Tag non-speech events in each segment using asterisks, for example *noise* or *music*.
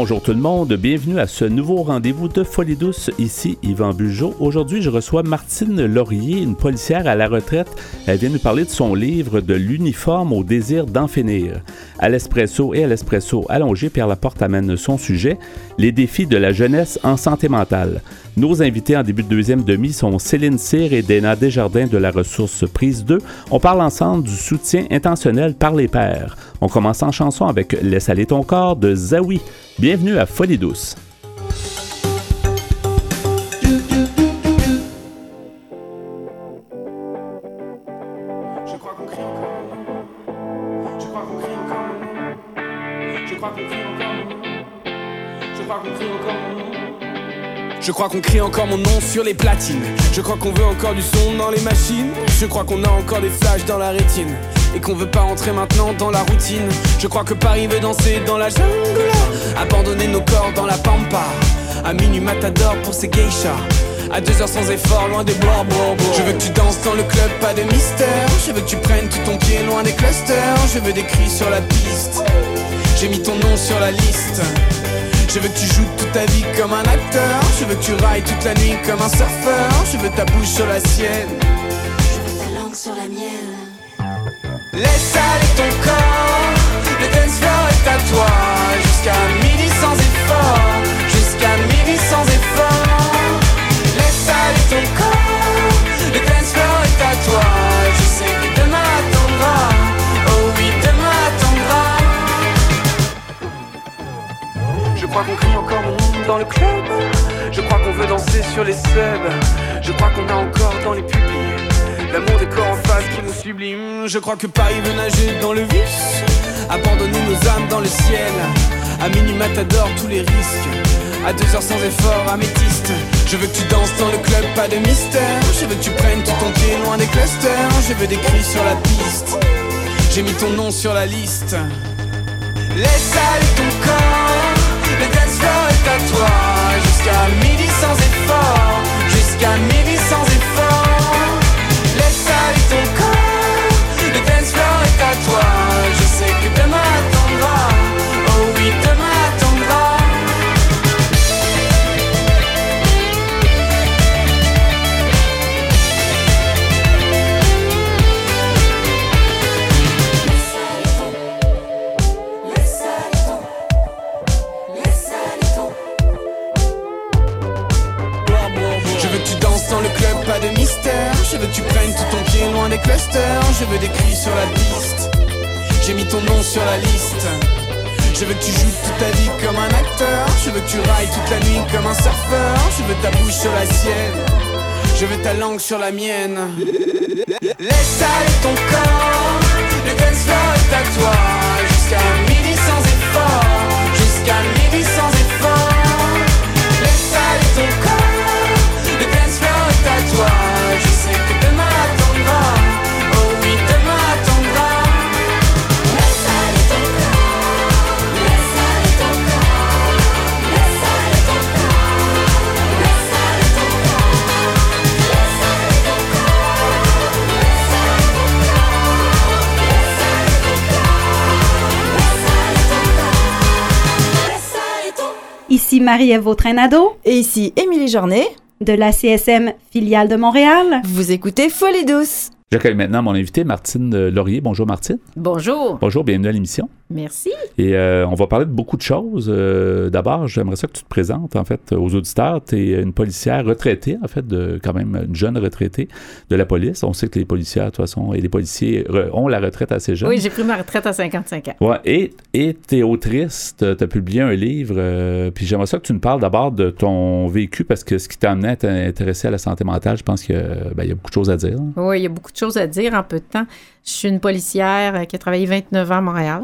Bonjour tout le monde, bienvenue à ce nouveau rendez-vous de Folie douce. Ici Yvan Bugeaud. Aujourd'hui, je reçois Martine Laurier, une policière à la retraite. Elle vient nous parler de son livre De l'uniforme au désir d'en finir. À l'espresso et à l'espresso allongé, Pierre Laporte amène son sujet, les défis de la jeunesse en santé mentale. Nos invités en début de deuxième demi sont Céline Cyr et Dana Desjardins de la ressource prise 2. On parle ensemble du soutien intentionnel par les pairs. On commence en chanson avec Laisse aller ton corps de Zawi. Bienvenue à Folie douce. Je crois qu'on crie encore mon nom sur les platines. Je crois qu'on veut encore du son dans les machines. Je crois qu'on a encore des flashs dans la rétine. Et qu'on veut pas entrer maintenant dans la routine. Je crois que Paris veut danser dans la jungle. Abandonner nos corps dans la pampa. À minuit matador pour ces geishas. À deux heures sans effort, loin des bois. Je veux que tu danses dans le club, pas de mystère. Je veux que tu prennes tout ton pied loin des clusters. Je veux des cris sur la piste. J'ai mis ton nom sur la liste. Je veux que tu joues toute ta vie comme un acteur. Je veux que tu railles toute la nuit comme un surfeur. Je veux ta bouche sur la sienne. Je veux ta langue sur la mienne. Laisse aller ton corps. Le dance floor est à toi. Jusqu'à crois qu'on crie encore mon dans le club. Je crois qu'on veut danser sur les subs. Je crois qu'on a encore dans les pupilles l'amour des corps en face qui nous sublime. Je crois que Paris veut nager dans le vice. Abandonner nos âmes dans le ciel. À minuit matador, tous les risques. À deux heures sans effort, améthyste. Je veux que tu danses dans le club, pas de mystère. Je veux que tu prennes tout ton pied loin des clusters. Je veux des cris sur la piste. J'ai mis ton nom sur la liste. Laisse aller ton corps. Jusqu'à midi sans effort. Jusqu'à midi sans effort. Laisse aller ton corps. Le dance floor est à toi. Je sais que loin des clusters. Je veux des cris sur la piste. J'ai mis ton nom sur la liste. Je veux que tu joues toute ta vie comme un acteur. Je veux que tu railles toute la nuit comme un surfeur. Je veux ta bouche sur la sienne. Je veux ta langue sur la mienne. Laisse aller ton corps. Le dance floor est à toi. Marie-Ève Vautrin-Nadeau Et ici Émilie Journet, de la CSM filiale de Montréal. vous écoutez Folie douce. J'accueille maintenant mon invité, Martine Laurier. Bonjour Martine. Bonjour. Bonjour, bienvenue à l'émission. Merci. Et euh, on va parler de beaucoup de choses. Euh, D'abord, j'aimerais ça que tu te présentes en fait aux auditeurs. Tu es une policière retraitée, en fait, de quand même une jeune retraitée de la police. On sait que les policiers, de toute façon, et les policiers ont la retraite assez jeune. Oui, j'ai pris ma retraite à 55 ans. Ouais, et tu es autrice, tu as publié un livre, euh, puis j'aimerais ça que tu nous parles d'abord de ton vécu, parce que ce qui t'a amené à t'intéresser à la santé mentale, je pense qu'il y, a- ben, il y a beaucoup de choses à dire. Oui, il y a beaucoup de choses à dire en peu de temps. Je suis une policière qui a travaillé 29 ans à Montréal.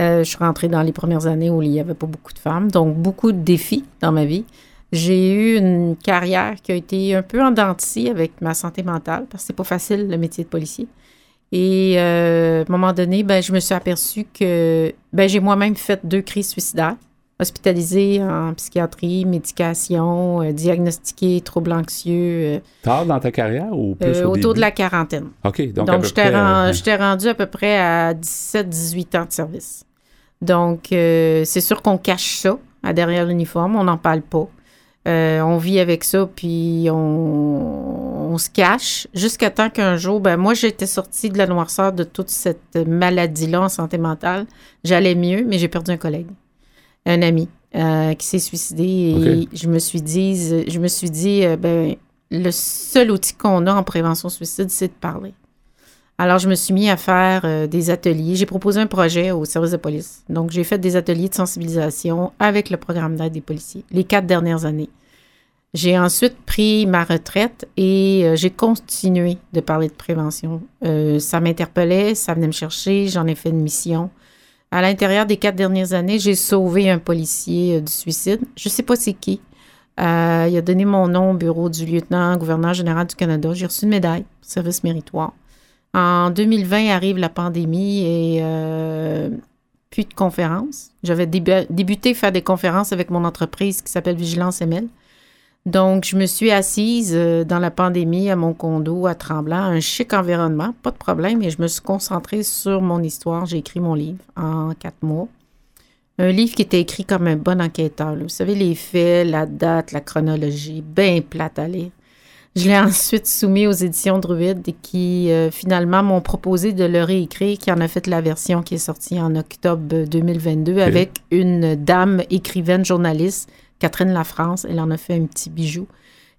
Euh, je suis rentrée dans les premières années où il n'y avait pas beaucoup de femmes, donc beaucoup de défis dans ma vie. J'ai eu une carrière qui a été un peu en dents de scie avec ma santé mentale, parce que c'est pas facile le métier de policier. Et euh, à un moment donné, ben, je me suis aperçue que ben, j'ai moi-même fait deux crises suicidaires, hospitalisée en psychiatrie, médication, euh, diagnostiquée, troubles anxieux, euh, Tard dans ta carrière ou plus euh, au autour de la quarantaine. OK, donc, Donc, j'étais près, ren- euh, rendue à peu près à 17-18 ans de service. Donc, c'est sûr qu'on cache ça. à derrière l'uniforme, on n'en parle pas. On vit avec ça, puis on, on se cache jusqu'à temps qu'un jour, ben moi, j'étais sortie de la noirceur de toute cette maladie-là en santé mentale. J'allais mieux, mais j'ai perdu un collègue, un ami, euh, qui s'est suicidé. Et je me suis dit, je me suis dit, euh, ben, le seul outil qu'on a en prévention suicide, c'est de parler. Alors, je me suis mis à faire euh, des ateliers. J'ai proposé un projet au service de police. Donc, j'ai fait des ateliers de sensibilisation avec le programme d'aide des policiers les quatre dernières années. J'ai ensuite pris ma retraite et j'ai continué de parler de prévention. Ça m'interpellait, ça venait me chercher, j'en ai fait une mission. À l'intérieur des quatre dernières années, j'ai sauvé un policier euh, du suicide. Je sais pas c'est qui. Euh, il a donné mon nom au bureau du lieutenant-gouverneur général du Canada. J'ai reçu une médaille, service méritoire. En 2020 arrive la pandémie et euh, plus de conférences. J'avais débu- débuté faire des conférences avec mon entreprise qui s'appelle Vigilance ML. Donc, je me suis assise euh, dans la pandémie à mon condo à Tremblant, un chic environnement, pas de problème, et je me suis concentrée sur mon histoire. J'ai écrit mon livre en quatre mois. Un livre qui était écrit comme un bon enquêteur. là. Vous savez, les faits, la date, la chronologie, bien plate à lire. Je l'ai *laughs* ensuite soumis aux éditions Druide qui euh, finalement m'ont proposé de le réécrire, qui en a fait la version qui est sortie en octobre 2022 avec une dame écrivaine journaliste, Catherine Lafrance. Elle en a fait un petit bijou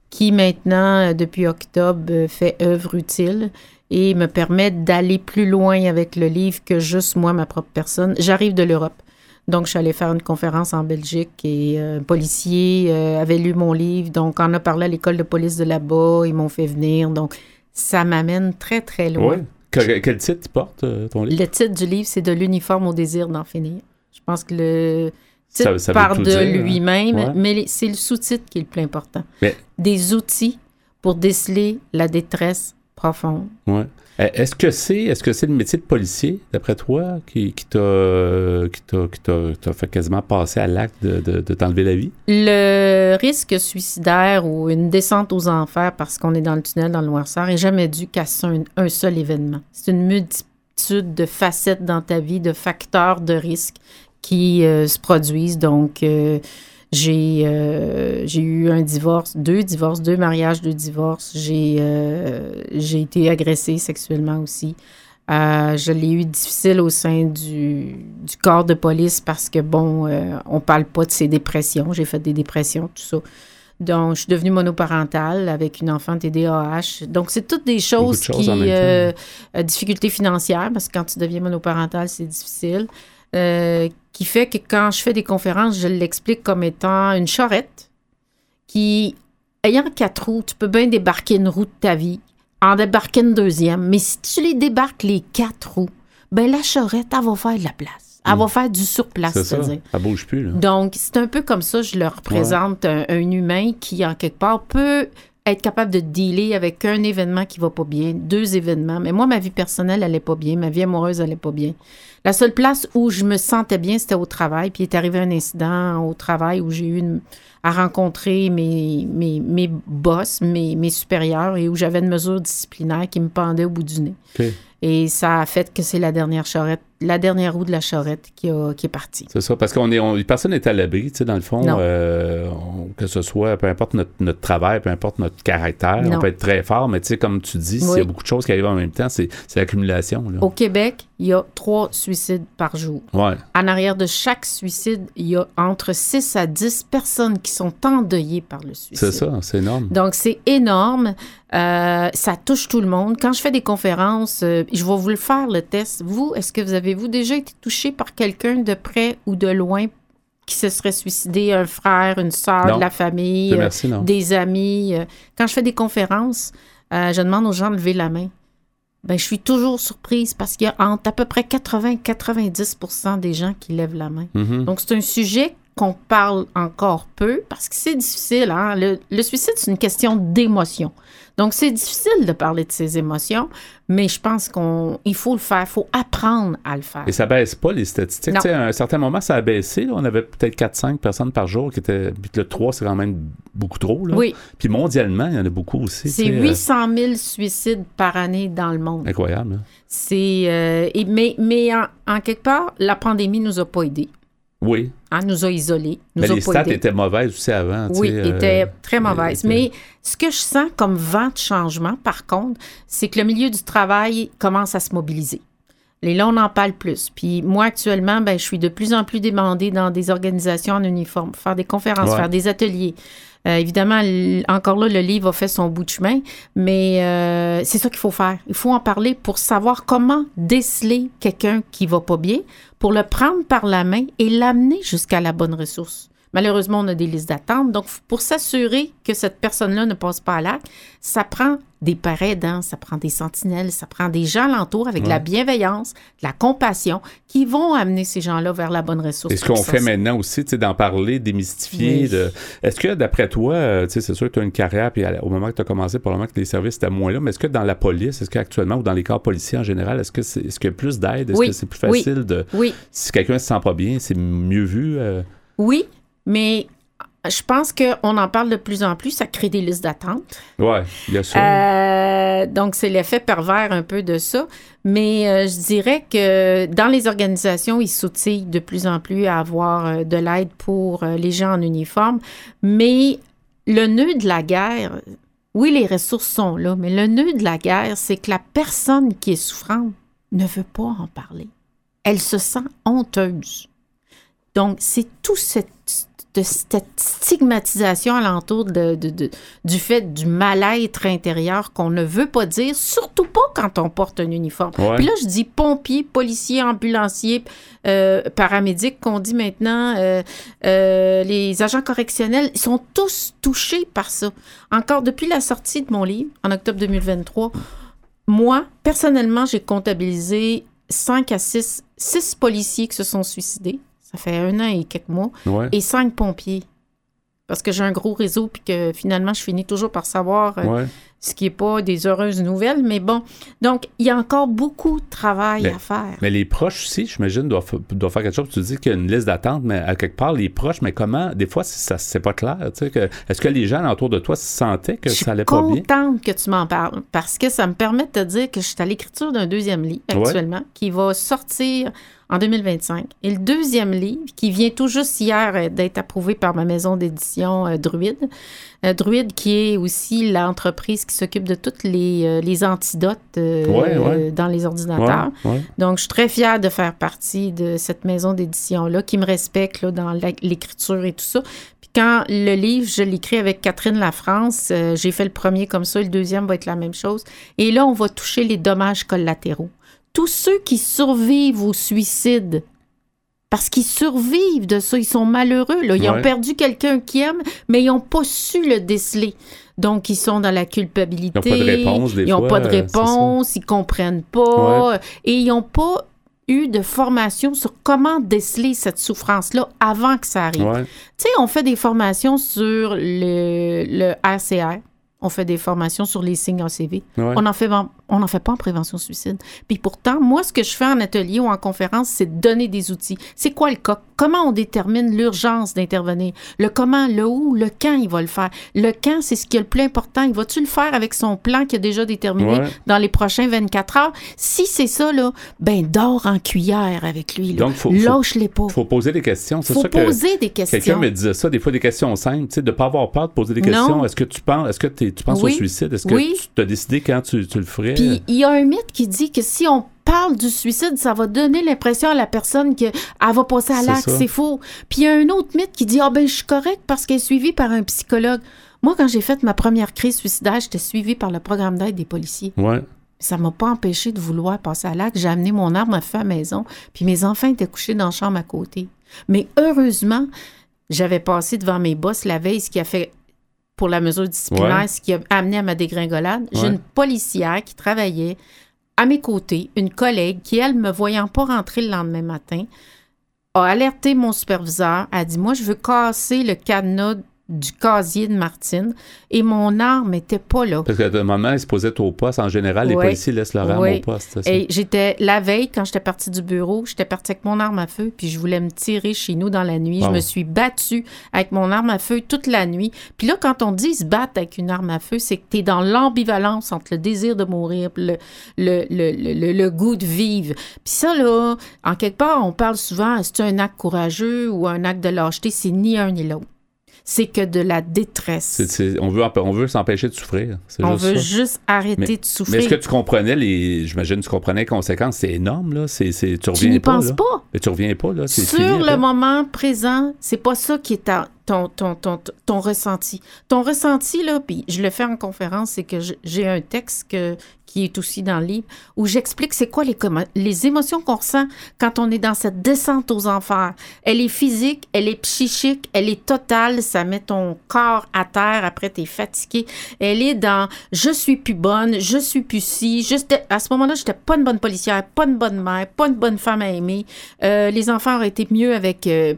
qui maintenant, euh, depuis octobre, euh, fait œuvre utile et me permet d'aller plus loin avec le livre que juste moi, ma propre personne. J'arrive de l'Europe. Donc, je suis allée faire une conférence en Belgique et euh, un policier euh, avait lu mon livre. Donc, on a parlé à l'école de police de là-bas. Ils m'ont fait venir. Donc, ça m'amène très, très loin. Ouais. Que- quel titre tu portes, euh, ton livre? Le titre du livre, c'est De l'uniforme au désir d'en finir. Je pense que le titre Ça- ça veut part de hein? lui-même, Ouais. mais c'est le sous-titre qui est le plus important. Mais- Des outils pour déceler la détresse profonde. Ouais. Euh, Est-ce que c'est est-ce que c'est le métier de policier, d'après toi, qui, qui t'a euh, t'a fait quasiment passer à l'acte de, de- de t'enlever la vie? Le risque suicidaire ou une descente aux enfers parce qu'on est dans le tunnel, dans le noirceur, est jamais dû qu'à un, un seul événement. C'est une multitude de facettes dans ta vie, de facteurs de risque qui euh, se produisent. Donc, euh, j'ai euh, j'ai eu un divorce, deux divorces, deux mariages, deux divorces. J'ai euh, j'ai été agressée sexuellement aussi. Euh, je l'ai eu difficile au sein du, du corps de police parce que, bon, on parle pas de ces dépressions. J'ai fait des dépressions, tout ça. Donc, je suis devenue monoparentale avec une enfant TDAH. Donc, c'est toutes des choses, de choses qui... difficultés financières, parce que quand tu deviens monoparentale, c'est difficile. Euh, qui fait que quand je fais des conférences, je l'explique comme étant une charrette qui, ayant quatre roues, tu peux bien débarquer une roue de ta vie, en débarquer une deuxième, mais si tu les débarques les quatre roues, ben la charrette, elle va faire de la place. Elle va faire du surplace, c'est-à-dire. Bouge plus, là. Donc, c'est un peu comme ça, je leur représente un, un humain qui, en quelque part, peut être capable de dealer avec un événement qui va pas bien, deux événements. Mais moi, ma vie personnelle, elle est pas bien. Ma vie amoureuse, elle est pas bien. La seule place où je me sentais bien, c'était au travail. Puis il est arrivé un incident au travail où j'ai eu une- à rencontrer mes, mes, mes boss, mes, mes supérieurs, et où j'avais une mesure disciplinaire qui me pendait au bout du nez. Et ça a fait que c'est la dernière charrette, la dernière roue de la charrette qui, a- qui est partie. C'est ça, parce qu'on est, on- personne n'est à l'abri, tu sais, dans le fond, euh, on- que ce soit, peu importe notre, notre travail, peu importe notre caractère, Non. on peut être très fort, mais tu sais, comme tu dis, s'il y Oui. a beaucoup de choses qui arrivent en même temps, c'est c'est l'accumulation. Au Québec, il y a trois suicides par jour. Ouais, En arrière de chaque suicide, il y a entre 6 à 10 personnes qui sont endeuillées par le suicide. c'est ça, c'est énorme. Donc, c'est énorme. Euh, ça touche tout le monde. Quand je fais des conférences, euh, je vais vous le faire, le test. Vous, est-ce que vous avez-vous déjà été touché par quelqu'un de près ou de loin qui se serait suicidé, un frère, une sœur de la famille, euh, merci, des amis? euh, Quand je fais des conférences, euh, je demande aux gens de lever la main. Ben, je suis toujours surprise parce qu'il y a entre à peu près 80 et 90% des gens qui lèvent la main. Mhm. Donc, c'est un sujet qu'on parle encore peu parce que c'est difficile. Hein? Le, le suicide, c'est une question d'émotion. Donc, c'est difficile de parler de ses émotions, mais je pense qu'il faut le faire. Il faut apprendre à le faire. Et ça baisse pas les statistiques. Non. Tu sais, à un certain moment, ça a baissé. là. On avait peut-être 4-5 personnes par jour qui étaient. Puis le 3, c'est quand même beaucoup trop. Là. Oui, Puis mondialement, il y en a beaucoup aussi. c'est tu sais, euh, 800 000 suicides par année dans le monde. incroyable. hein. C'est, euh, mais mais en, en quelque part, la pandémie nous a pas aidés. Oui. hein, nous a isolés. Nous Mais a les pas stats aidés. étaient mauvaises aussi avant. tu Oui, euh, était très mauvaise. était- Mais ce que je sens comme vent de changement, par contre, c'est que le milieu du travail commence à se mobiliser. Les là, on en parle plus. Puis moi, actuellement, ben, je suis de plus en plus demandée dans des organisations en uniforme, faire des conférences, Ouais. faire des ateliers. Euh, évidemment, encore là, le livre a fait son bout de chemin, mais euh, c'est ça qu'il faut faire. Il faut en parler pour savoir comment déceler quelqu'un qui va pas bien, pour le prendre par la main et l'amener jusqu'à la bonne ressource. Malheureusement, on a des listes d'attente. Donc, pour s'assurer que cette personne-là ne passe pas à l'acte, ça prend des pères aidants, ça prend des sentinelles, ça prend des gens alentour avec de la bienveillance, de la compassion, qui vont amener ces gens-là vers la bonne ressource. Et ce qu'on fait maintenant aussi, tu sais, d'en parler, démystifier. Oui. De... Est-ce que, d'après toi, euh, tu sais, c'est sûr que tu as une carrière, puis au moment que tu as commencé, probablement que les services étaient moins là, mais est-ce que dans la police, est-ce qu'actuellement, ou dans les corps policiers en général, est-ce que c'est, est-ce qu'il y a plus d'aide? Est-ce Oui. que c'est plus Oui. facile de. Oui, Si quelqu'un se sent pas bien, c'est mieux vu? euh? oui, mais je pense qu'on en parle de plus en plus, ça crée des listes d'attente. Ouais, bien sûr. Euh, donc, c'est l'effet pervers un peu de ça. Mais euh, je dirais que dans les organisations, ils s'outillent de plus en plus à avoir euh, de l'aide pour les gens en uniforme. Mais le nœud de la guerre, oui, les ressources sont là, mais le nœud de la guerre, c'est que la personne qui est souffrante ne veut pas en parler. Elle se sent honteuse. Donc, c'est tout cette, de cette stigmatisation alentour de, de- de- du fait du mal-être intérieur qu'on ne veut pas dire, surtout pas quand on porte un uniforme. Ouais. Puis là, je dis pompiers, policiers, ambulanciers, euh, paramédics qu'on dit maintenant, euh, euh, les agents correctionnels, ils sont tous touchés par ça. Encore depuis la sortie de mon livre, en octobre 2023, moi, personnellement, j'ai comptabilisé 5 à 6, 6 policiers qui se sont suicidés. Ça fait un an et quelques mois ouais. et cinq pompiers. Parce que j'ai un gros réseau, puis que finalement, je finis toujours par savoir euh, ouais. ce qui n'est pas des heureuses nouvelles. Mais bon, donc, il y a encore beaucoup de travail Mais- à faire. Mais les proches aussi, j'imagine, doivent, doivent faire quelque chose. Tu dis qu'il y a une liste d'attente, mais à quelque part, les proches, mais comment? Des fois, ça c'est pas clair. que- Est-ce que les gens autour de toi sentaient que je suis ça allait pas bien? contente que tu m'en parles parce que ça me permet de te dire que je suis à l'écriture d'un deuxième livre actuellement qui va sortir en 2025. Et le deuxième livre, qui vient tout juste hier euh, d'être approuvé par ma maison d'édition euh, Druide, Euh, Druide qui est aussi l'entreprise qui s'occupe de toutes les, les antidotes Ouais, ouais. dans les ordinateurs. Ouais. Donc, je suis très fière de faire partie de cette maison d'édition-là qui me respecte là, dans l'écriture et tout ça. Puis quand le livre, je l'écris avec Catherine Lafrance, euh, j'ai fait le premier comme ça, le deuxième va être la même chose. Et là, on va toucher les dommages collatéraux. Tous ceux qui survivent au suicide, parce qu'ils survivent de ça, ils sont malheureux. Là. Ils Ouais. ont perdu quelqu'un qu'ils aiment, mais ils n'ont pas su le déceler. Donc, ils sont dans la culpabilité. Ils n'ont pas de réponse, des Ils n'ont pas de réponse, ils comprennent pas. Et ils n'ont pas eu de formation sur comment déceler cette souffrance-là avant que ça arrive. Ouais. Tu sais, on fait des formations sur le, le RCR. On fait des formations sur les signes ACV. Ouais. On n'en fait, en- on en fait pas en prévention suicide. Puis pourtant, moi, ce que je fais en atelier ou en conférence, c'est de donner des outils. C'est quoi le cas? Comment on détermine l'urgence d'intervenir? Le comment, le où, le quand il va le faire? Le quand, c'est ce qui est le plus important. Il va-tu le faire avec son plan qui a déjà déterminé Ouais. dans les prochains 24 heures? Si c'est ça, là, ben dors en cuillère avec lui. Là. Donc, faut- faut- Lâche-les pas. faut poser des questions. C'est faut ça que poser des quelqu'un questions. me disait ça, des fois des questions simples, tu sais, de pas avoir peur de poser des Non. questions. Est-ce que tu penses, est-ce que tu penses Oui. au suicide? Est-ce que Oui. tu t'as décidé quand tu, tu le ferais? Puis il y a un mythe qui dit que si on parle du suicide, ça va donner l'impression à la personne qu'elle va passer à l'acte. C'est faux. Puis il y a un autre mythe qui dit Ah ben je suis correct parce qu'elle est suivie par un psychologue. Moi, quand j'ai fait ma première crise suicidaire, j'étais suivie par le programme d'aide des policiers. Ouais. Ça m'a pas empêché de vouloir passer à l'acte. J'ai amené mon arme à feu à la maison, puis mes enfants étaient couchés dans la chambre à côté. Mais heureusement, j'avais passé devant mes boss la veille, ce qui a fait pour la mesure disciplinaire, Ouais. ce qui a amené à ma dégringolade. J'ai une policière qui travaillait à mes côtés, une collègue qui, elle, me voyant pas rentrer le lendemain matin, a alerté mon superviseur, a dit Moi, je veux casser le cadenas du casier de Martine et mon arme n'était pas là. Parce que le moment, il se posait au poste. En général, les policiers laissent leur arme au poste. ça. Et j'étais la veille, quand j'étais partie du bureau, j'étais partie avec mon arme à feu, puis je voulais me tirer chez nous dans la nuit. Wow. Je me suis battue avec mon arme à feu toute la nuit. Puis là, quand on dit se battre avec une arme à feu, c'est que tu es dans l'ambivalence entre le désir de mourir le, le, le, le- le goût de vivre. Puis ça, là, en quelque part, on parle souvent, est-ce un acte courageux ou un acte de lâcheté? C'est ni un ni l'autre. C'est que de la détresse. C'est- c'est- on veut, on veut s'empêcher de souffrir. On juste veut ça. juste arrêter Mais- de Mais souffrir. est-ce que tu comprenais les. J'imagine que tu comprenais les conséquences. C'est énorme, là. C'est, tu tu reviens n'y pas. penses là. pas. Mais tu reviens pas, là. Sur fini, le là. moment présent, c'est pas ça qui est ta- ton, ton, ton, ton ressenti. Ton ressenti, là, puis je le fais en conférence, c'est que j'ai un texte que, qui est aussi dans le livre où j'explique c'est quoi les, les émotions qu'on ressent quand on est dans cette descente aux enfers. Elle est physique, elle est psychique, elle est totale, ça met ton corps à terre, après t'es fatigué. Elle est dans je suis plus bonne, je suis plus si. À ce moment-là, j'étais pas une bonne policière, pas une bonne mère, pas une bonne femme à aimer. Euh, les enfants auraient été mieux avec euh,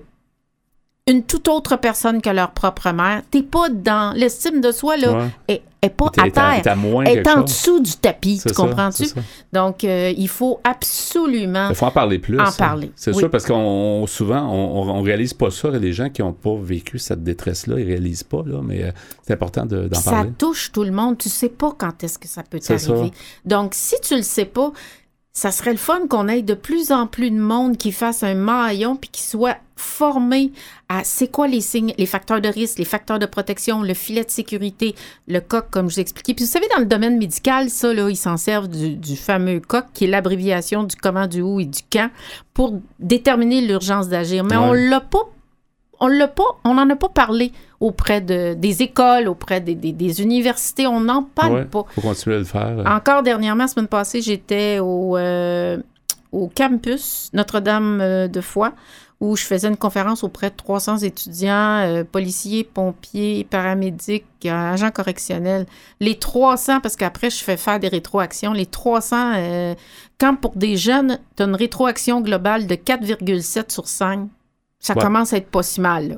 une toute autre personne que leur propre mère. T'es pas dans l'estime de soi, là, Ouais. est, est pas à terre. à Elle est quelque en chose. dessous du tapis, tu comprends-tu? Donc, euh, il faut absolument... Il faut en parler plus. En hein. parler, C'est oui. sûr, parce qu'on souvent, on, on réalise pas ça. Les gens qui n'ont pas vécu cette détresse-là, ils réalisent pas, là, mais euh, c'est important de- d'en Puis ça parler. touche tout le monde. Tu sais pas quand est-ce que ça peut t'arriver. Donc, si tu le sais pas, ça serait le fun qu'on ait de plus en plus de monde qui fasse un maillon puis qui soit formé à c'est quoi les signes, les facteurs de risque, les facteurs de protection, le filet de sécurité, le coq, comme je vous ai expliqué. Puis vous savez, dans le domaine médical, ça, là, ils s'en servent du, du fameux coq, qui est l'abréviation du comment, du où et du quand, pour déterminer l'urgence d'agir. Mais on Ouais. l'a pas on l'a pas, on n'en a pas parlé auprès de, des écoles, auprès des, des- des universités. On n'en parle Ouais, pas. faut continuer à le faire. Encore dernièrement, la semaine passée, j'étais au, euh, au campus Notre-Dame euh, de Foix où je faisais une conférence auprès de 300 étudiants, euh, policiers, pompiers, paramédics, agents correctionnels. Les 300, parce qu'après, je fais faire des rétroactions. Les 300, euh, quand pour des jeunes, tu as une rétroaction globale de 4,7 sur 5, ça Ouais. commence à être pas si mal. Là.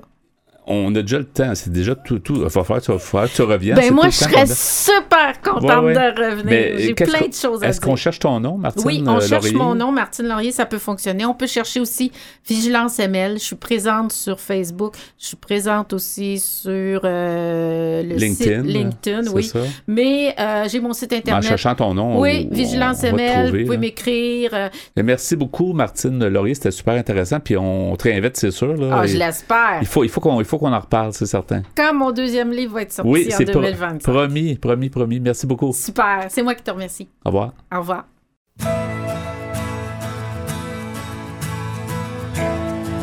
On a déjà le temps. C'est déjà tout. tout. Il va falloir tu, va tu reviennes. Ben moi, je serais super contente Ouais, ouais. de revenir. J'ai plein de choses à Est-ce dire. qu'on cherche ton nom, Martine Oui, on euh, cherche Laurier? mon nom, Martine Laurier, ça peut fonctionner. On peut chercher aussi Vigilance ML. Je suis présente sur Facebook. Je suis présente aussi sur euh, le LinkedIn. site LinkedIn, oui. ça. Mais euh, j'ai mon site En internet. cherchant ton nom. oui, on- Vigilance on ML. trouver, vous pouvez m'écrire. Merci beaucoup, Martine Laurier. C'était super intéressant. Puis on te réinvite, c'est sûr. Là, ah, je l'espère. il faut, il faut qu'on il faut qu'on en reparle, c'est certain. Quand mon deuxième livre va être sorti Oui, en c'est pro- 2025. promis, promis, promis. Merci beaucoup. Super. C'est moi qui te remercie. Au revoir. Au revoir.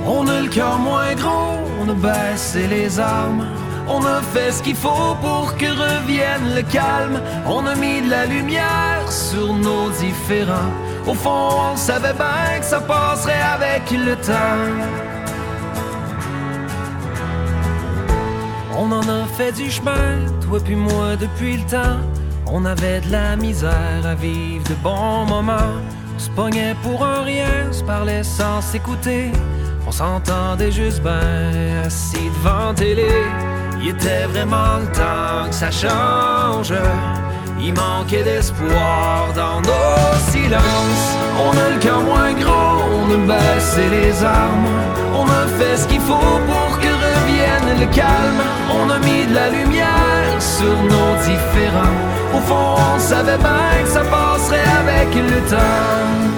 On a le cœur moins gros, on a baissé les armes. On a fait ce qu'il faut pour que revienne le calme. On a mis de la lumière sur nos différends. Au fond, on savait bien que ça passerait avec le temps. On en a fait du chemin, toi puis moi depuis le temps. On avait de la misère à vivre de bons moments. On se pognait pour un rien, on se parlait sans s'écouter. On s'entendait juste ben assis devant télé. Il était vraiment le temps que ça change. Il manquait d'espoir dans nos silences. On a le cœur moins gros, on a baissé les armes. On a fait ce qu'il faut pour calme. On a mis de la lumière sur nos différends. Au fond, on savait bien que ça passerait avec le temps.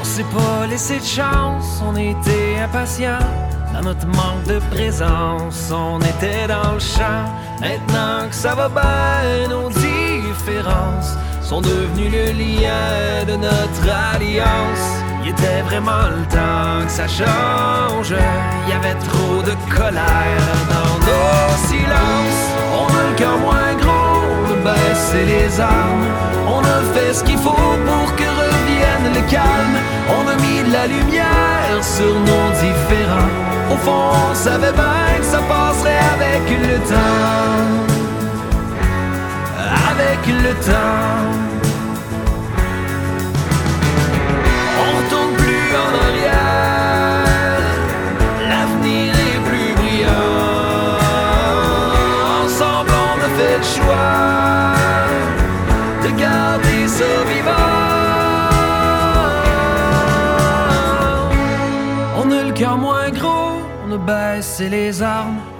On s'est pas laissé de chance, on était impatients. Dans notre manque de présence, on était dans le champ. Maintenant que ça va bien, nos différences sont devenues le lien de notre alliance. Il était vraiment le temps que ça change. Il y avait trop de colère dans nos silences. On a le cœur moins gros, on a baissé les armes. On a fait ce qu'il faut pour que revienne le calme. On a mis de la lumière sur nos différends. Au fond, on savait bien que ça passerait avec le temps avec le temps. On retourne plus en arrière, l'avenir est plus brillant. Ensemble, on a fait le choix de garder ce vivant. On a le cœur moins gros, on a baissé les armes.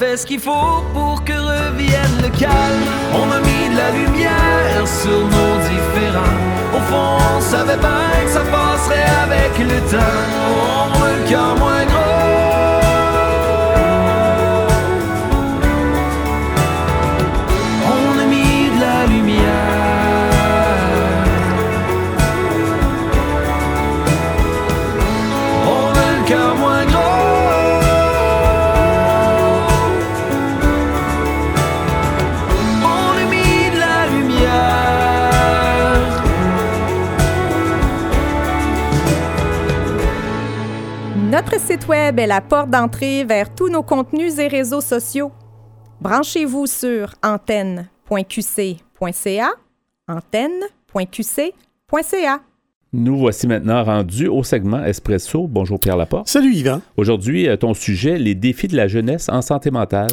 Fait ce qu'il faut pour que revienne le calme. On a mis de la lumière sur nos différends. Au fond, on savait bien que ça passerait avec le temps. On moins gros. Notre site web est la porte d'entrée vers tous nos contenus et réseaux sociaux. Branchez-vous sur antenne.qc.ca, antenne.qc.ca. Nous voici maintenant rendus au segment Espresso. Bonjour Pierre Laporte. Salut Yvan. Aujourd'hui, euh, ton sujet, les défis de la jeunesse en santé mentale.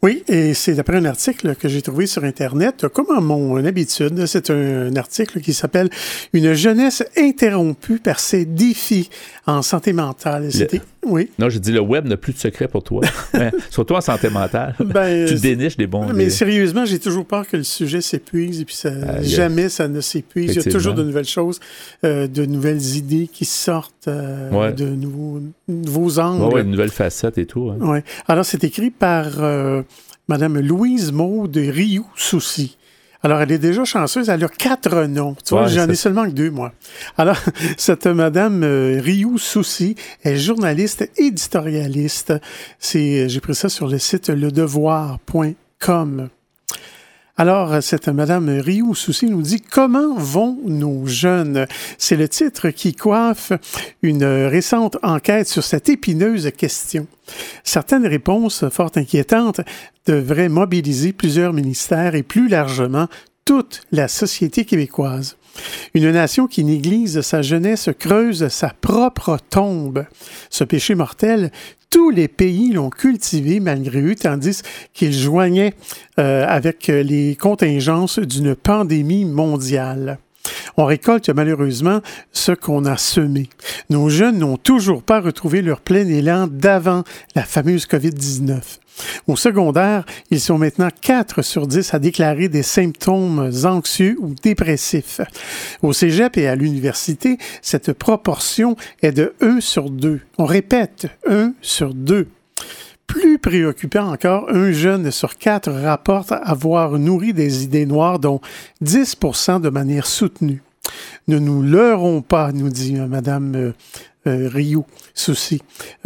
Oui, et c'est d'après un article que j'ai trouvé sur Internet. Comme à mon habitude, c'est un, article qui s'appelle Une jeunesse interrompue par ses défis en santé mentale. C'était- Oui. Non, je dis le web n'a plus de secret pour toi. *laughs* Hein, Surtout en santé mentale. *laughs* Ben, tu déniches des bons. Mais des- sérieusement, j'ai toujours peur que le sujet s'épuise et puis ça, Ah, a- jamais ça ne s'épuise. Il y a toujours de nouvelles choses, euh, de nouvelles idées qui sortent, euh, Ouais. de nouveaux, nouveaux angles. Ouais, ouais, une nouvelle facette et tout. hein. Ouais. Alors, c'est écrit par euh, Madame Louise Maud de Rioux Soucy. Alors, elle est déjà chanceuse, elle a quatre noms. Tu vois, Ouais, j'en ai seulement que deux, moi. Alors, *laughs* cette Madame euh, Rioux Soucy est journaliste éditorialiste. C'est, j'ai pris ça sur le site ledevoir.com. Alors, cette Madame Rioux Soucy nous dit Comment vont nos jeunes? C'est le titre qui coiffe une récente enquête sur cette épineuse question. Certaines réponses fort inquiétantes devraient mobiliser plusieurs ministères et plus largement toute la société québécoise. Une nation qui néglige sa jeunesse creuse sa propre tombe. Ce péché mortel, tous les pays l'ont cultivé malgré eux, tandis qu'ils joignaient euh, avec les contingences d'une pandémie mondiale. On récolte malheureusement ce qu'on a semé. Nos jeunes n'ont toujours pas retrouvé leur plein élan d'avant la fameuse COVID-19. Au secondaire, ils sont maintenant 4 sur 10 à déclarer des symptômes anxieux ou dépressifs. Au cégep et à l'université, cette proportion est de 1 sur 2. On répète, 1 sur 2. Plus préoccupant encore, un jeune sur quatre rapporte avoir nourri des idées noires, dont 10% de manière soutenue. Ne nous leurrons pas, nous dit euh, Madame euh, euh.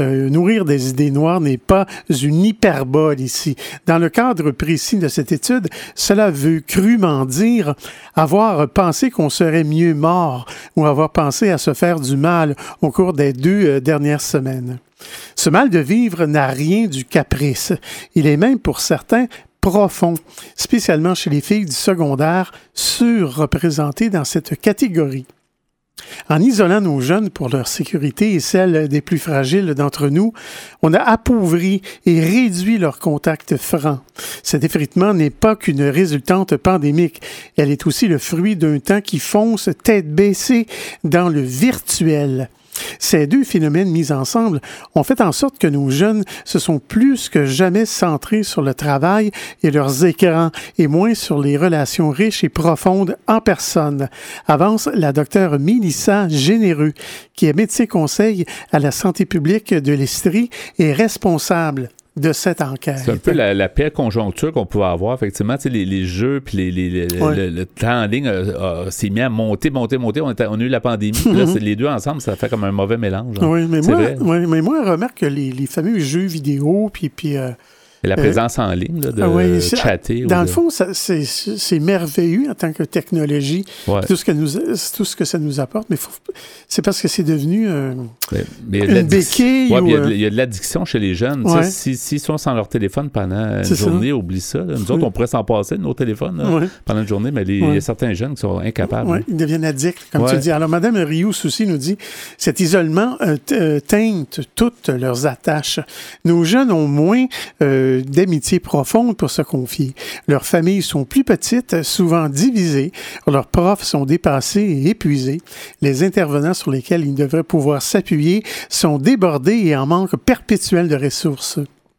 Euh, nourrir des idées noires n'est pas une hyperbole ici. Dans le cadre précis de cette étude, cela veut crûment dire avoir pensé qu'on serait mieux mort ou avoir pensé à se faire du mal au cours des deux dernières semaines. Ce mal de vivre n'a rien du caprice. Il est même pour certains profond, spécialement chez les filles du secondaire, surreprésentées dans cette catégorie. En isolant nos jeunes pour leur sécurité et celle des plus fragiles d'entre nous, on a appauvri et réduit leur contact franc. Cet effritement n'est pas qu'une résultante pandémique, elle est aussi le fruit d'un temps qui fonce tête baissée dans le virtuel. Ces deux phénomènes mis ensemble. Ont fait en sorte que nos jeunes se sont plus que jamais centrés sur le travail et leurs écrans et moins sur les relations riches et profondes en personne, avance la docteure Mélissa Généreux, qui est médecin conseil à la santé publique de l'Estrie et responsable de cette enquête. C'est un peu la, la pire conjoncture qu'on pouvait avoir. Effectivement, tu sais, les, les jeux puis les, les- les- Ouais. le, le temps en ligne euh, euh, s'est mis à monter, monter, monter. On, était- on a eu la pandémie. là, c'est- les deux ensemble, ça fait comme un mauvais mélange. hein. Oui, mais moi, oui, mais moi, remarque que les, les fameux jeux vidéo, puis, puis euh, la présence en ligne, là, de ah ouais, chatter. Dans le de- fond, c'est merveilleux en tant que technologie, Ouais. tout, ce que nous, tout ce que ça nous apporte, mais c'est parce que c'est devenu euh, Mais- mais il y a de une béquille. Ou, il y a de- euh, il y, a de l'addiction chez les jeunes. Ouais. si- S'ils sont sans leur téléphone pendant une C'est ça. journée, oublie ça. là. Nous autres, on pourrait s'en passer de nos téléphones là, pendant une journée, mais les- il y a certains jeunes qui sont incapables. Ils deviennent addicts, comme tu dis. Alors, Madame Rioux Souci nous dit cet isolement euh, euh, teinte toutes leurs attaches. Nos jeunes ont moins euh, d'amitié profonde pour se confier. Leurs familles sont plus petites, souvent divisées. Leurs profs sont dépassés et épuisés. Les intervenants sur lesquels ils devraient pouvoir s'appuyer sont débordés et en manque perpétuel de ressources.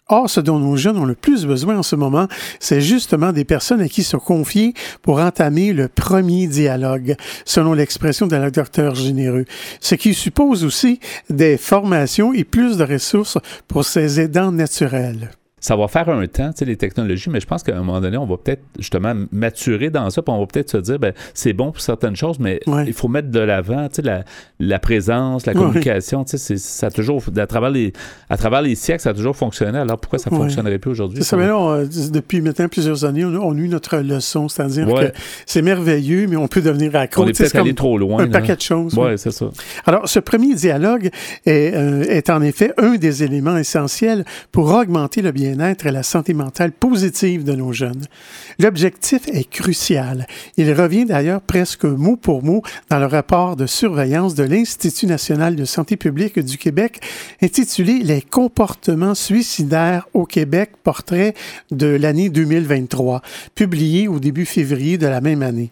Or, ce dont nos jeunes ont le plus besoin en ce moment, c'est justement des personnes à qui se confier pour entamer le premier dialogue, selon l'expression d'un docteur généreux. Ce qui suppose aussi des formations et plus de ressources pour ces aidants naturels. Ça va faire un temps, tu sais, les technologies, mais je pense qu'à un moment donné, on va peut-être justement maturer dans ça, puis on va peut-être se dire, ben, c'est bon pour certaines choses, mais Ouais. il faut mettre de l'avant, tu sais, la, la présence, la Ouais. communication, tu sais, ça a toujours, à travers, les, à travers les siècles, ça a toujours fonctionné, alors pourquoi ça ne Ouais. fonctionnerait plus aujourd'hui? Ça, mais là, on- depuis maintenant plusieurs années, on a, on a eu notre leçon, c'est-à-dire que c'est merveilleux, mais on peut devenir accro. On est peut-être allé trop loin. un là. paquet de choses. Ouais, oui. c'est ça. Alors, ce premier dialogue est, euh, est en effet un des éléments essentiels pour augmenter le et la santé mentale positive de nos jeunes. L'objectif est crucial. Il revient d'ailleurs presque mot pour mot dans le rapport de surveillance de l'Institut national de santé publique du Québec intitulé Les comportements suicidaires au Québec, portrait de l'année 2023, publié au début février de la même année.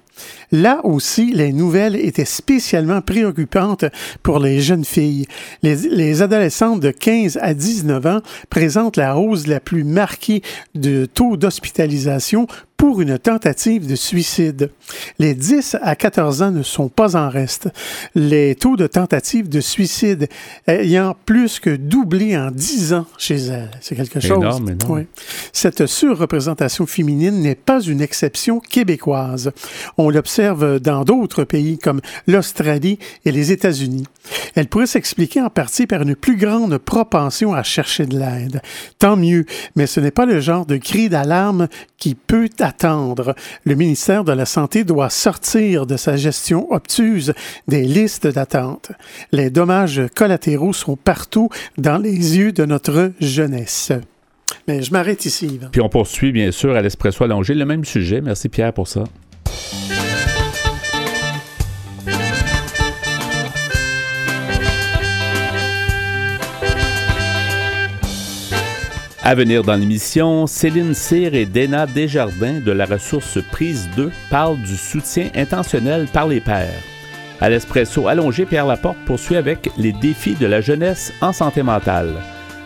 Là aussi, les nouvelles étaient spécialement préoccupantes pour les jeunes filles. Les, les adolescentes de 15 à 19 ans présentent la hausse la plus marquée de taux d'hospitalisation pour une tentative de suicide. Les 10 à 14 ans ne sont pas en reste. Les taux de tentative de suicide ayant plus que doublé en 10 ans chez elles. C'est quelque chose. Énorme, énorme. Cette surreprésentation féminine n'est pas une exception québécoise. On l'observe dans d'autres pays comme l'Australie et les États-Unis. Elle pourrait s'expliquer en partie par une plus grande propension à chercher de l'aide. Tant mieux, mais ce n'est pas le genre de cri d'alarme qui peut attendre. Le ministère de la Santé doit sortir de sa gestion obtuse des listes d'attente. Les dommages collatéraux sont partout dans les yeux de notre jeunesse. Mais je m'arrête ici. Puis on poursuit, bien sûr, à l'Espresso allongé, le même sujet. Merci, Pierre, pour ça. À venir dans l'émission, Céline Cyr et Dana Desjardins de la ressource Prise 2 parlent du soutien intentionnel par les pairs. À l'Espresso allongé, Pierre Laporte poursuit avec les défis de la jeunesse en santé mentale.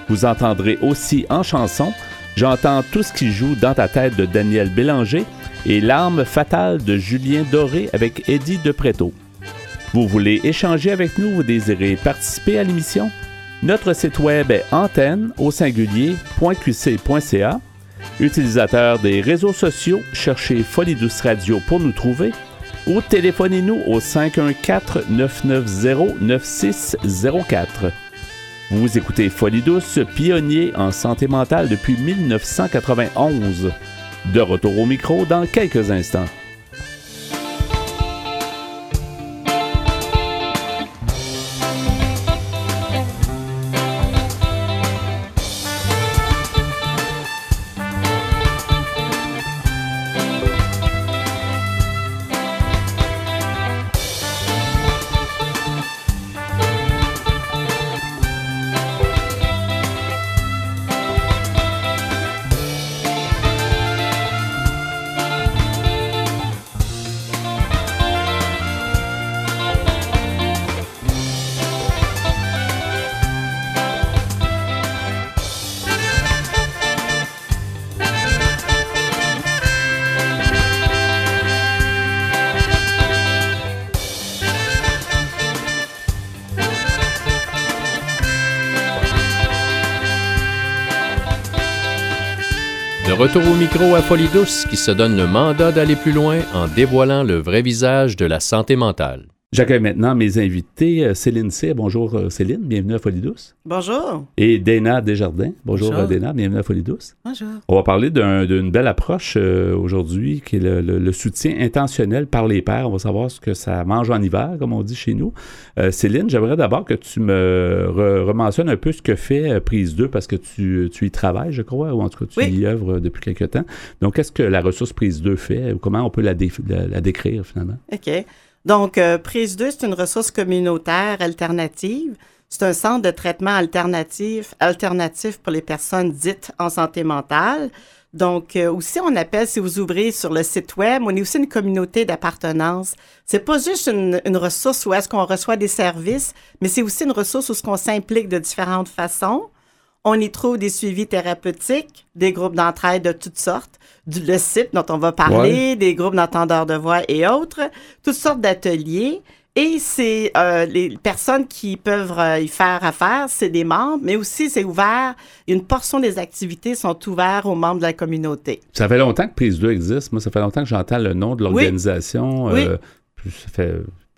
Vous entendrez aussi en chanson J'entends tout ce qui joue dans ta tête de Daniel Bélanger et L'arme fatale de Julien Doré avec Eddie Depréto. Vous voulez échanger avec nous, vous désirez participer à l'émission? Notre site web est antenne au singulier.qc.ca. Utilisateur des réseaux sociaux, cherchez Folie Douce Radio pour nous trouver ou téléphonez-nous au 514-990-9604. Vous écoutez Folie Douce, pionnier en santé mentale depuis 1991. De retour au micro dans quelques instants. Retour au micro à Folie qui se donne le mandat d'aller plus loin en dévoilant le vrai visage de la santé mentale. J'accueille maintenant mes invités. euh, Céline Cyr, bonjour euh, Céline, bienvenue à Folie Douce. Bonjour. Et Dana Desjardins, bonjour, Bonjour. euh, Dana, bienvenue à Folie Douce. Bonjour. On va parler d'un- d'une belle approche euh, aujourd'hui qui est le, le- le soutien intentionnel par les pairs. On va savoir ce que ça mange en hiver, comme on dit chez nous. Euh, Céline, j'aimerais d'abord que tu me re- rementionnes un peu ce que fait Prise 2 parce que tu, tu y travailles, je crois, ou en tout cas tu Oui. y œuvres depuis quelque temps. Donc, qu'est-ce que la ressource Prise 2 fait ou comment on peut la, dé- la- la décrire finalement? OK. Donc, euh, Prise 2, c'est une ressource communautaire alternative. C'est un centre de traitement alternatif, alternatif pour les personnes dites en santé mentale. Donc, euh, aussi, on appelle, si vous ouvrez sur le site web, on est aussi une communauté d'appartenance. C'est pas juste une, une ressource où est-ce qu'on reçoit des services, mais c'est aussi une ressource où est-ce qu'on s'implique de différentes façons. On y trouve des suivis thérapeutiques, des groupes d'entraide de toutes sortes, du, le site dont on va parler, des groupes d'entendeurs de voix et autres, toutes sortes d'ateliers. Et c'est euh, les personnes qui peuvent euh, y faire affaire, c'est des membres, mais aussi c'est ouvert. Une portion des activités sont ouvertes aux membres de la communauté. Ça fait longtemps que Prise 2 existe. Moi, ça fait longtemps que j'entends le nom de l'organisation. Oui. euh, ça fait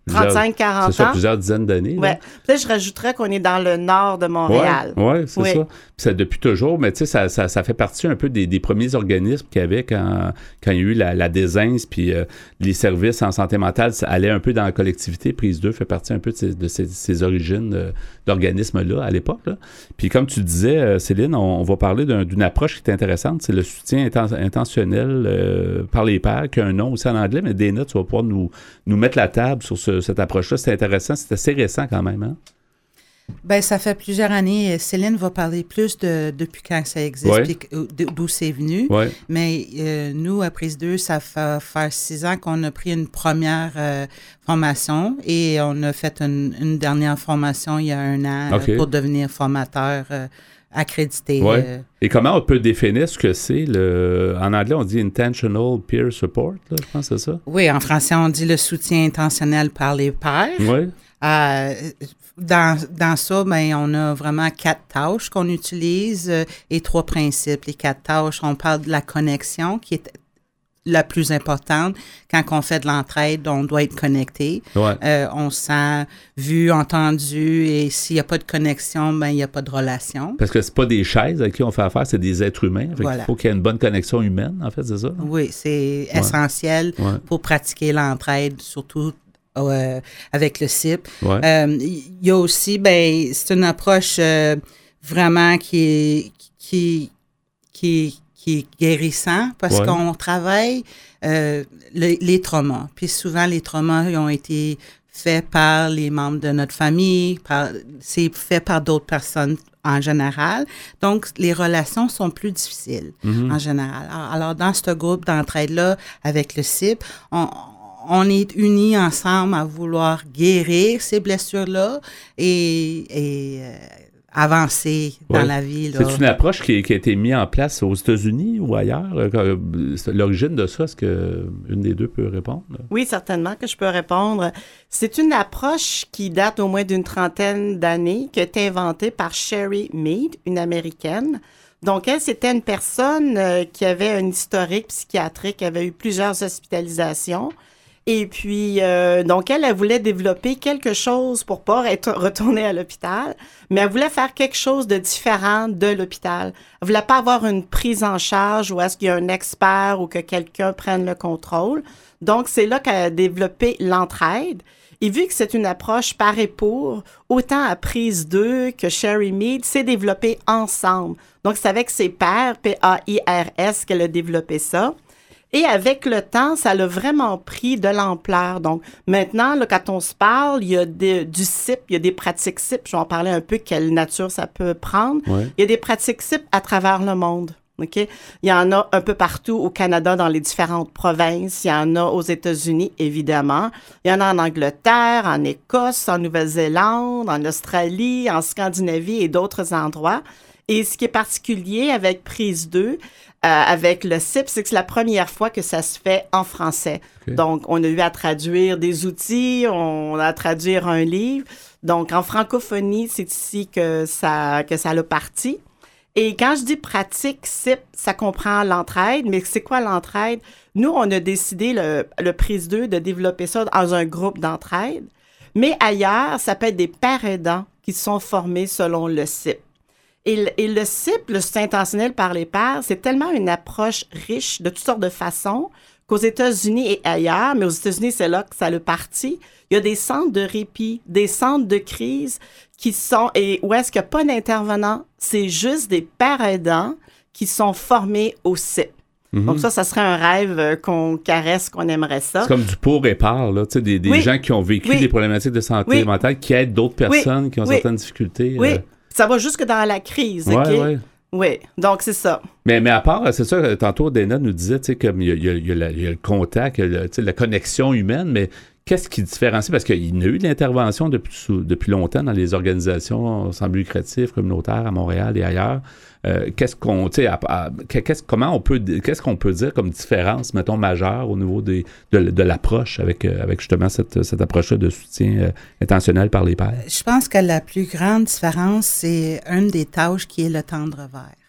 35, 40 C'est ça, ans. plusieurs dizaines d'années. Ouais. Peut-être je rajouterais qu'on est dans le nord de Montréal. Oui, ouais, c'est Oui. ça. Puis ça depuis toujours, mais tu sais, ça, ça, ça fait partie un peu des, des premiers organismes qu'il y avait quand, quand il y a eu la, la désince, puis euh, les services en santé mentale, ça allait un peu dans la collectivité. Prise 2 fait partie un peu de ces, de ces, ces origines euh, d'organismes-là à l'époque. Puis comme tu disais, euh, Céline, on, on va parler d'un- d'une approche qui est intéressante, c'est le soutien inten- intentionnel euh, par les pairs, qui a un nom aussi en anglais, mais Dana, tu vas pouvoir nous, nous mettre la table sur ce- cette approche-là. C'est intéressant, c'est assez récent quand même. Hein? Ben, ça fait plusieurs années. Céline va parler plus de depuis quand ça existe, Ouais. d'où c'est venu. Ouais. Mais euh, nous, à Prise 2, ça fait faire six ans qu'on a pris une première euh, formation et on a fait une, une dernière formation il y a un an euh, pour devenir formateur euh, accrédité. Ouais. euh, Et comment on peut définir ce que c'est le en anglais on dit intentional peer support là, je pense que c'est ça? oui, en français, on dit le soutien intentionnel par les pairs. Oui. Euh, dans, dans ça, ben, on a vraiment quatre tâches qu'on utilise euh, et trois principes. Les quatre tâches, on parle de la connexion qui est la plus importante. Quand on fait de l'entraide, on doit être connecté. Ouais. Euh, on se sent vu, entendu et s'il n'y a pas de connexion, ben, il n'y a pas de relation. Parce que c'est pas des chaises avec qui on fait affaire, c'est des êtres humains. Voilà. Il faut qu'il y ait une bonne connexion humaine, en fait, c'est ça. Oui, c'est Ouais. essentiel Ouais. pour pratiquer l'entraide, surtout euh, avec le CIP. Euh, Il y a aussi, ben, c'est une approche euh, vraiment qui est, qui, qui, qui est guérissant parce Ouais. qu'on travaille euh, le- les traumas. Puis souvent, les traumas ils ont été faits par les membres de notre famille, par, c'est fait par d'autres personnes en général. Donc, les relations sont plus difficiles Mhm. en général. Alors, alors, dans ce groupe d'entraide-là, avec le CIP, on, on est unis ensemble à vouloir guérir ces blessures-là et, et euh, avancer dans Ouais. la vie. C'est une approche qui, qui a été mise en place aux États-Unis ou ailleurs? quand- c'est L'origine de ça, est-ce que une des deux peut répondre? Oui, certainement que je peux répondre. C'est une approche qui date au moins d'une trentaine d'années, qui a été inventée par Sherry Mead, une Américaine. Donc, elle, c'était une personne euh, qui avait un historique psychiatrique, qui avait eu plusieurs hospitalisations. Et puis, euh, donc, elle, elle voulait développer quelque chose pour pas être retournée à l'hôpital, mais elle voulait faire quelque chose de différent de l'hôpital. Elle voulait pas avoir une prise en charge où est-ce qu'il y a un expert ou que quelqu'un prenne le contrôle. Donc, c'est là qu'elle a développé l'entraide. Et vu que c'est une approche par et pour, autant à prise 2 que Sherry Mead s'est développé ensemble. Donc, c'est avec ses pairs, P-A-I-R-S, qu'elle a développé ça. Et avec le temps, ça l'a vraiment pris de l'ampleur. Donc, maintenant, là, quand on se parle, il y a des- du CIP, il y a des pratiques CIP. Je vais en parler un peu, quelle nature ça peut prendre. Ouais. Il y a des pratiques CIP à travers le monde. OK? Il y en a un peu partout au Canada, dans les différentes provinces. Il y en a aux États-Unis, évidemment. Il y en a en Angleterre, en Écosse, en Nouvelle-Zélande, en Australie, en Scandinavie et d'autres endroits. Et ce qui est particulier avec Prise 2, euh, avec le CIP, c'est que c'est la première fois que ça se fait en français. Donc, on a eu à traduire des outils, on a à traduire un livre. Donc, en francophonie, c'est ici que ça, que ça l'a parti. Et quand je dis pratique CIP, ça comprend l'entraide, mais c'est quoi l'entraide? Nous, on a décidé, le, le Prise 2, de développer ça dans un groupe d'entraide. Mais ailleurs, ça peut être des pères aidants qui sont formés selon le CIP. Et le, et le CIP, le soutien intentionnel par les pairs, c'est tellement une approche riche de toutes sortes de façons qu'aux États-Unis et ailleurs, mais aux États-Unis, c'est là que ça le parti, il y a des centres de répit, des centres de crise qui sont, et où est-ce qu'il n'y a pas d'intervenants, c'est juste des pères aidants qui sont formés au CIP. Mhm. Donc ça, ça serait un rêve euh, qu'on caresse, qu'on aimerait ça. C'est comme du pour et par, là, tu sais, des, des Oui. gens qui ont vécu Oui. des problématiques de santé Oui. mentale, qui aident d'autres personnes qui ont certaines difficultés. Oui, euh. Ça va jusque dans la crise, OK? ouais. Oui, donc c'est ça. Mais, mais à part, c'est ça, tantôt, Dana nous disait, tu sais, comme il y a, il y a- il y a la- il y a le contact, le- la connexion humaine, mais qu'est-ce qui différencie? Parce qu'il y a eu de l'intervention depuis, depuis longtemps dans les organisations sans but lucratif, communautaires à Montréal et ailleurs. Euh, qu'est-ce qu'on, tu sais, qu'est-ce, comment on peut, qu'est-ce qu'on peut dire comme différence, mettons, majeure au niveau des, de, de l'approche avec, euh, avec justement cette, cette approche-là de soutien euh, intentionnel par les pairs? Je pense que la plus grande différence, c'est une des tâches qui est le tendre vers.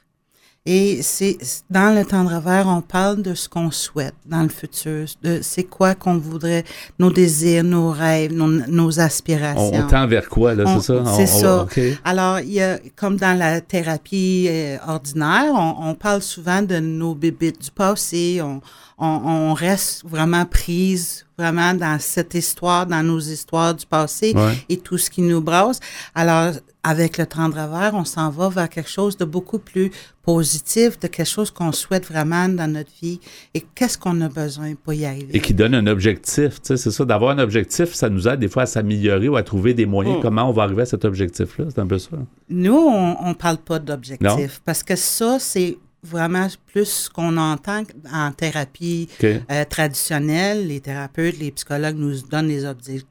Et c'est dans le tendre vers, on parle de ce qu'on souhaite dans le futur, de c'est quoi qu'on voudrait, nos désirs, nos rêves, nos, nos aspirations. On, on tend vers quoi, là, c'est ça? C'est ça. Alors, il y a, comme dans la thérapie euh, ordinaire, on, on parle souvent de nos bébites du passé. On, on, on reste vraiment prise vraiment dans cette histoire, dans nos histoires du passé Ouais. et tout ce qui nous brasse. Alors, avec le tendre vers, on s'en va vers quelque chose de beaucoup plus positif, de quelque chose qu'on souhaite vraiment dans notre vie et qu'est-ce qu'on a besoin pour y arriver? Et qui donne un objectif, tu sais, c'est ça, d'avoir un objectif, ça nous aide des fois à s'améliorer ou à trouver des moyens, Mm. comment on va arriver à cet objectif-là, c'est un peu ça. Nous, on ne parle pas d'objectif parce que ça, c'est vraiment plus ce qu'on entend en thérapie euh, traditionnelle. Les thérapeutes, les psychologues nous donnent les obje-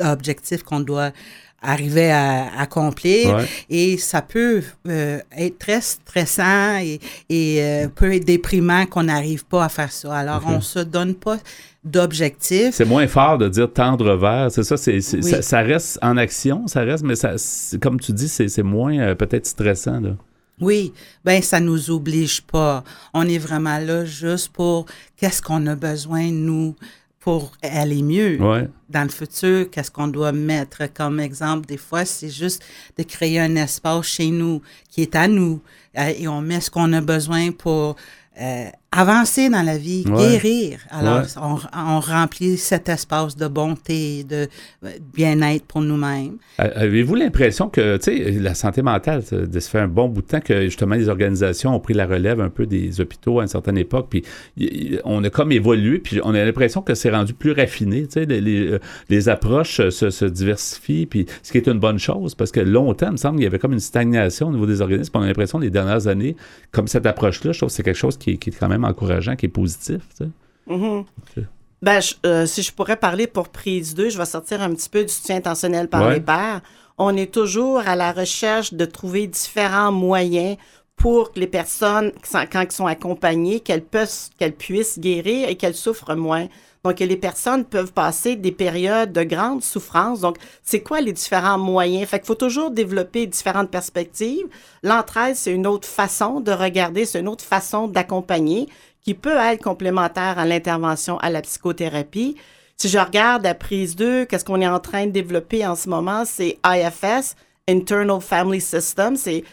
objectifs qu'on doit arriver à accomplir Ouais. et ça peut euh, être très stressant et, et euh, peut être déprimant qu'on n'arrive pas à faire ça. Alors, Ok. on se donne pas d'objectifs. C'est moins fort de dire tendre vers, c'est ça, c'est, Oui. ça, ça reste en action, ça reste, mais ça, comme tu dis, c'est, c'est moins euh, peut-être stressant. Là. Oui, ben ça nous oblige pas. On est vraiment là juste pour qu'est-ce qu'on a besoin nous pour aller mieux Ouais. dans le futur. Qu'est-ce qu'on doit mettre comme exemple? Des fois, c'est juste de créer un espace chez nous qui est à nous euh, et on met ce qu'on a besoin pour euh, avancer dans la vie, Ouais. guérir. Alors, Ouais. on, on remplit cet espace de bonté, de euh, bien-être pour nous-mêmes. Avez-vous l'impression que, tu sais, la santé mentale, ça, fait un bon bout de temps que justement les organisations ont pris la relève un peu des hôpitaux à une certaine époque, puis on a comme évolué, puis on a l'impression que c'est rendu plus raffiné, tu sais, les, les, euh, les approches euh, se, se diversifient, puis ce qui est une bonne chose, parce que longtemps, il me semble qu'il y avait comme une stagnation au niveau des organismes, on a l'impression les dernières années, comme cette approche-là, je trouve que c'est quelque chose qui est quand même encourageant, qui est positif, tu sais. Mhm. Ok. Ben, je- euh, si je pourrais parler pour prise 2, je vais sortir un petit peu du soutien intentionnel par Ouais. les pairs. On est toujours à la recherche de trouver différents moyens pour que les personnes, quand elles sont accompagnées, qu'elles puissent guérir et qu'elles souffrent moins. Donc, les personnes peuvent passer des périodes de grande souffrance. Donc, c'est quoi les différents moyens? Fait qu'il faut toujours développer différentes perspectives. L'entraide, c'est une autre façon de regarder, c'est une autre façon d'accompagner qui peut être complémentaire à l'intervention à la psychothérapie. Si je regarde à prise 2, qu'est-ce qu'on est en train de développer en ce moment, c'est IFS, Internal Family System. C'est,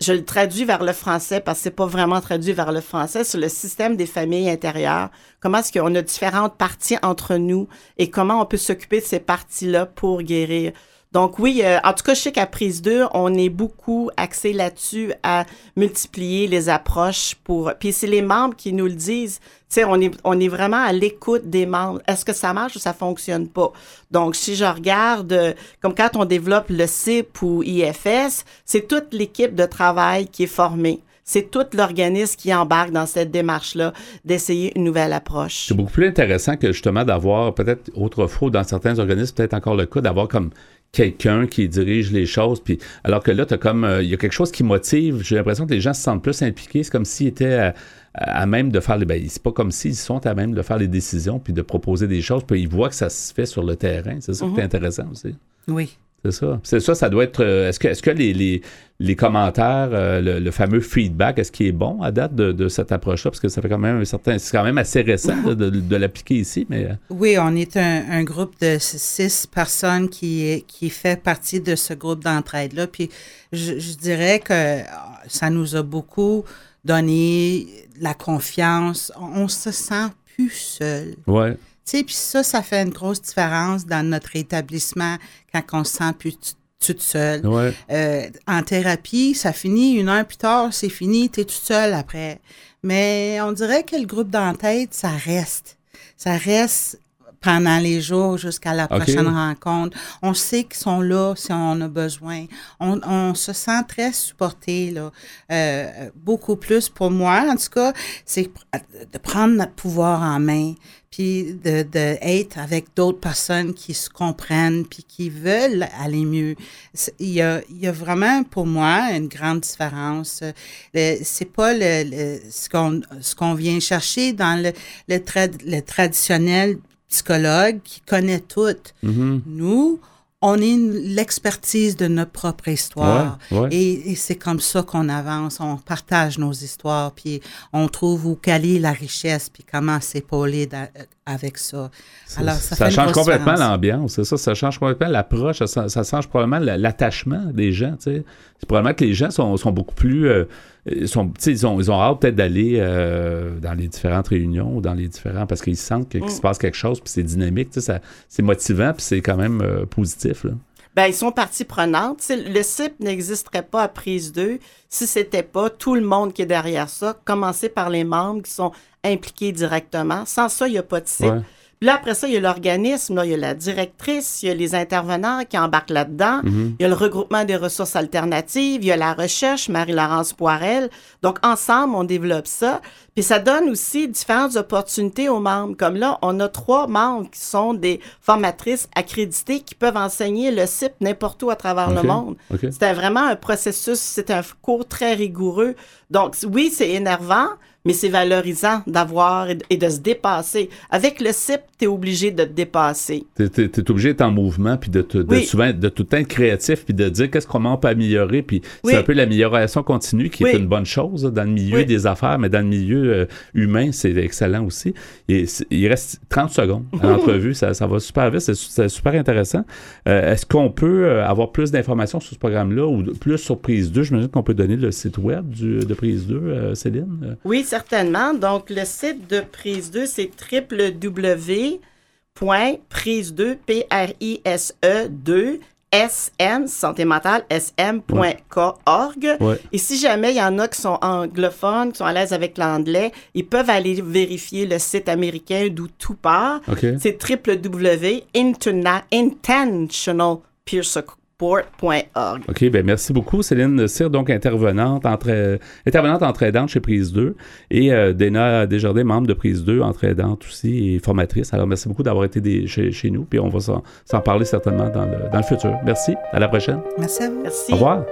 je le traduis vers le français parce que c'est pas vraiment traduit vers le français, c'est le système des familles intérieures. Comment est-ce qu'on a différentes parties entre nous et comment on peut s'occuper de ces parties-là pour guérir? Donc oui, euh, en tout cas, je sais qu'à prise 2, on est beaucoup axé là-dessus à multiplier les approches pour... Puis c'est les membres qui nous le disent. Tu sais, on est, vraiment à l'écoute des membres. Est-ce que ça marche ou ça fonctionne pas? Donc, si je regarde, euh, comme quand on développe le CIP ou IFS, c'est toute l'équipe de travail qui est formée. C'est tout l'organisme qui embarque dans cette démarche-là d'essayer une nouvelle approche. C'est beaucoup plus intéressant que justement d'avoir, peut-être autrefois, dans certains organismes, peut-être encore le cas, d'avoir comme quelqu'un qui dirige les choses. Puis, alors que là, t'as comme, euh, il y a quelque chose qui motive. J'ai l'impression que les gens se sentent plus impliqués. C'est comme s'ils étaient à, à même de faire les. Ben, c'est pas comme s'ils sont à même de faire les décisions puis de proposer des choses. Puis ils voient que ça se fait sur le terrain. C'est ça qui est intéressant aussi. Oui. C'est ça. C'est ça, ça doit être. euh, est-ce que, est-ce que les, les, les commentaires, euh, le, le fameux feedback, est-ce qu'il est bon à date de, de cette approche-là? Parce que ça fait quand même un certain. C'est quand même assez récent de, de- de l'appliquer ici, mais. euh, Oui, on est un, un groupe de six personnes qui, est- qui fait partie de ce groupe d'entraide-là. Puis je, je dirais que ça nous a beaucoup donné la confiance. On, on se sent plus seul. Ouais. Tu sais, puis ça, ça fait une grosse différence dans notre établissement quand on se sent plus toute seule. Ouais. Euh, en thérapie, ça finit une heure plus tard, c'est fini, tu es toute seule après. Mais on dirait que le groupe d'entête, ça reste. Ça reste pendant les jours jusqu'à la prochaine rencontre. On sait qu'ils sont là si on a besoin. On, on se sent très supporté, là. Euh, beaucoup plus pour moi, en tout cas, c'est de prendre notre pouvoir en main, puis de, de être avec d'autres personnes qui se comprennent, puis qui veulent aller mieux. Il y a, il y a vraiment, pour moi, une grande différence. Le- C'est pas le, le- ce qu'on ce qu'on vient chercher dans le, le, trad- le traditionnel psychologue qui connaît tout. Mhm. Nous, on est l'expertise de notre propre histoire. Ouais, ouais. Et, et c'est comme ça qu'on avance. On partage nos histoires, puis on trouve où caler la richesse, puis comment s'épauler da- avec ça. Alors, ça, fait une change complètement l'ambiance, c'est ça, ça change complètement l'approche, ça, ça change probablement la- l'attachement des gens, tu sais. C'est probablement que les gens sont, sont beaucoup plus, euh, ils sont, ont, ils ont hâte peut-être d'aller euh, dans les différentes réunions ou dans les différents, parce qu'ils sentent qu'il Mm. se passe quelque chose, puis c'est dynamique, c'est motivant, puis c'est quand même euh, positif, là. Ben, ils sont partie prenante. Le CIP n'existerait pas à prise 2 si c'était pas tout le monde qui est derrière ça, commencer par les membres qui sont impliqués directement. Sans ça, il n'y a pas de CIP. Ouais. Puis là, après ça, il y a l'organisme, il y a la directrice, il y a les intervenants qui embarquent là-dedans, Mhm. il y a le regroupement des ressources alternatives, il y a la recherche, Marie-Laurence Poirel. Donc, ensemble, on développe ça. Puis ça donne aussi différentes opportunités aux membres. Comme là, on a trois membres qui sont des formatrices accréditées qui peuvent enseigner le CIP n'importe où à travers le monde. C'était vraiment un processus, c'est un cours très rigoureux. Donc, oui, c'est énervant, mais c'est valorisant d'avoir et de- se dépasser. Avec le CIP, tu es obligé de te dépasser. T'es, t'es- t'es obligé d'être en mouvement, puis de, te- de Oui. souvent de tout le temps être créatif, puis de dire qu'est-ce qu'on peut améliorer, puis Oui. c'est un peu l'amélioration continue qui est une bonne chose là, dans le milieu des affaires, mais dans le milieu euh, humain, c'est excellent aussi. Et il reste 30 secondes à *laughs* l'entrevue, ça, ça va super vite, c'est, su- c'est super intéressant. Euh, est-ce qu'on peut euh, avoir plus d'informations sur ce programme-là ou plus sur Prise 2? J'imagine qu'on peut donner le site web du- de Prise 2, euh, Céline? Oui, certainement. Donc, le site de Prise 2, c'est www.prise2, P-R-I-S-E 2, SN, santé mentale, sm.org. Ouais. Et si jamais il y en a qui sont anglophones, qui sont à l'aise avec l'anglais, ils peuvent aller vérifier le site américain d'où tout part. C'est OK, ben merci beaucoup. Céline Cyr, donc intervenante, entre, intervenante entre-aidante chez Prise 2 et euh, Dana Desjardins, membre de Prise 2, entre-aidante aussi et formatrice. Alors, merci beaucoup d'avoir été des- chez, chez nous, puis on va s'en s'en parler certainement dans le, dans le futur. Merci. À la prochaine. Merci à vous. Merci. Au revoir.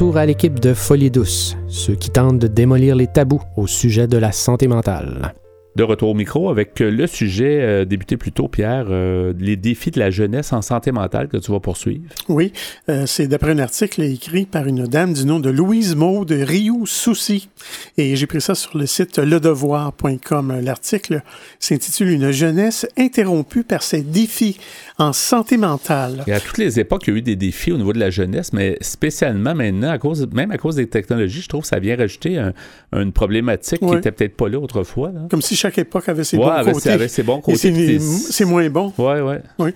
Retour à l'équipe de Folie Douce, ceux qui tentent de démolir les tabous au sujet de la santé mentale. De retour au micro avec euh, le sujet euh, débuté plus tôt, Pierre, euh, les défis de la jeunesse en santé mentale que tu vas poursuivre. Oui, euh, c'est d'après un article écrit par une dame du nom de Louise Maud Rioux Soucy. Et j'ai pris ça sur le site ledevoir.com. L'article s'intitule Une jeunesse interrompue par ses défis en santé mentale. Et à toutes les époques, il y a eu des défis au niveau de la jeunesse, mais spécialement maintenant, à cause, même à cause des technologies, je trouve que ça vient rajouter un- une problématique qui Ouais. était peut-être pas là autrefois. là. Comme si chaque époque avait ses Ouais, bons avait- côtés. avait ses bons c'est moins bon. Ouais, ouais. Oui.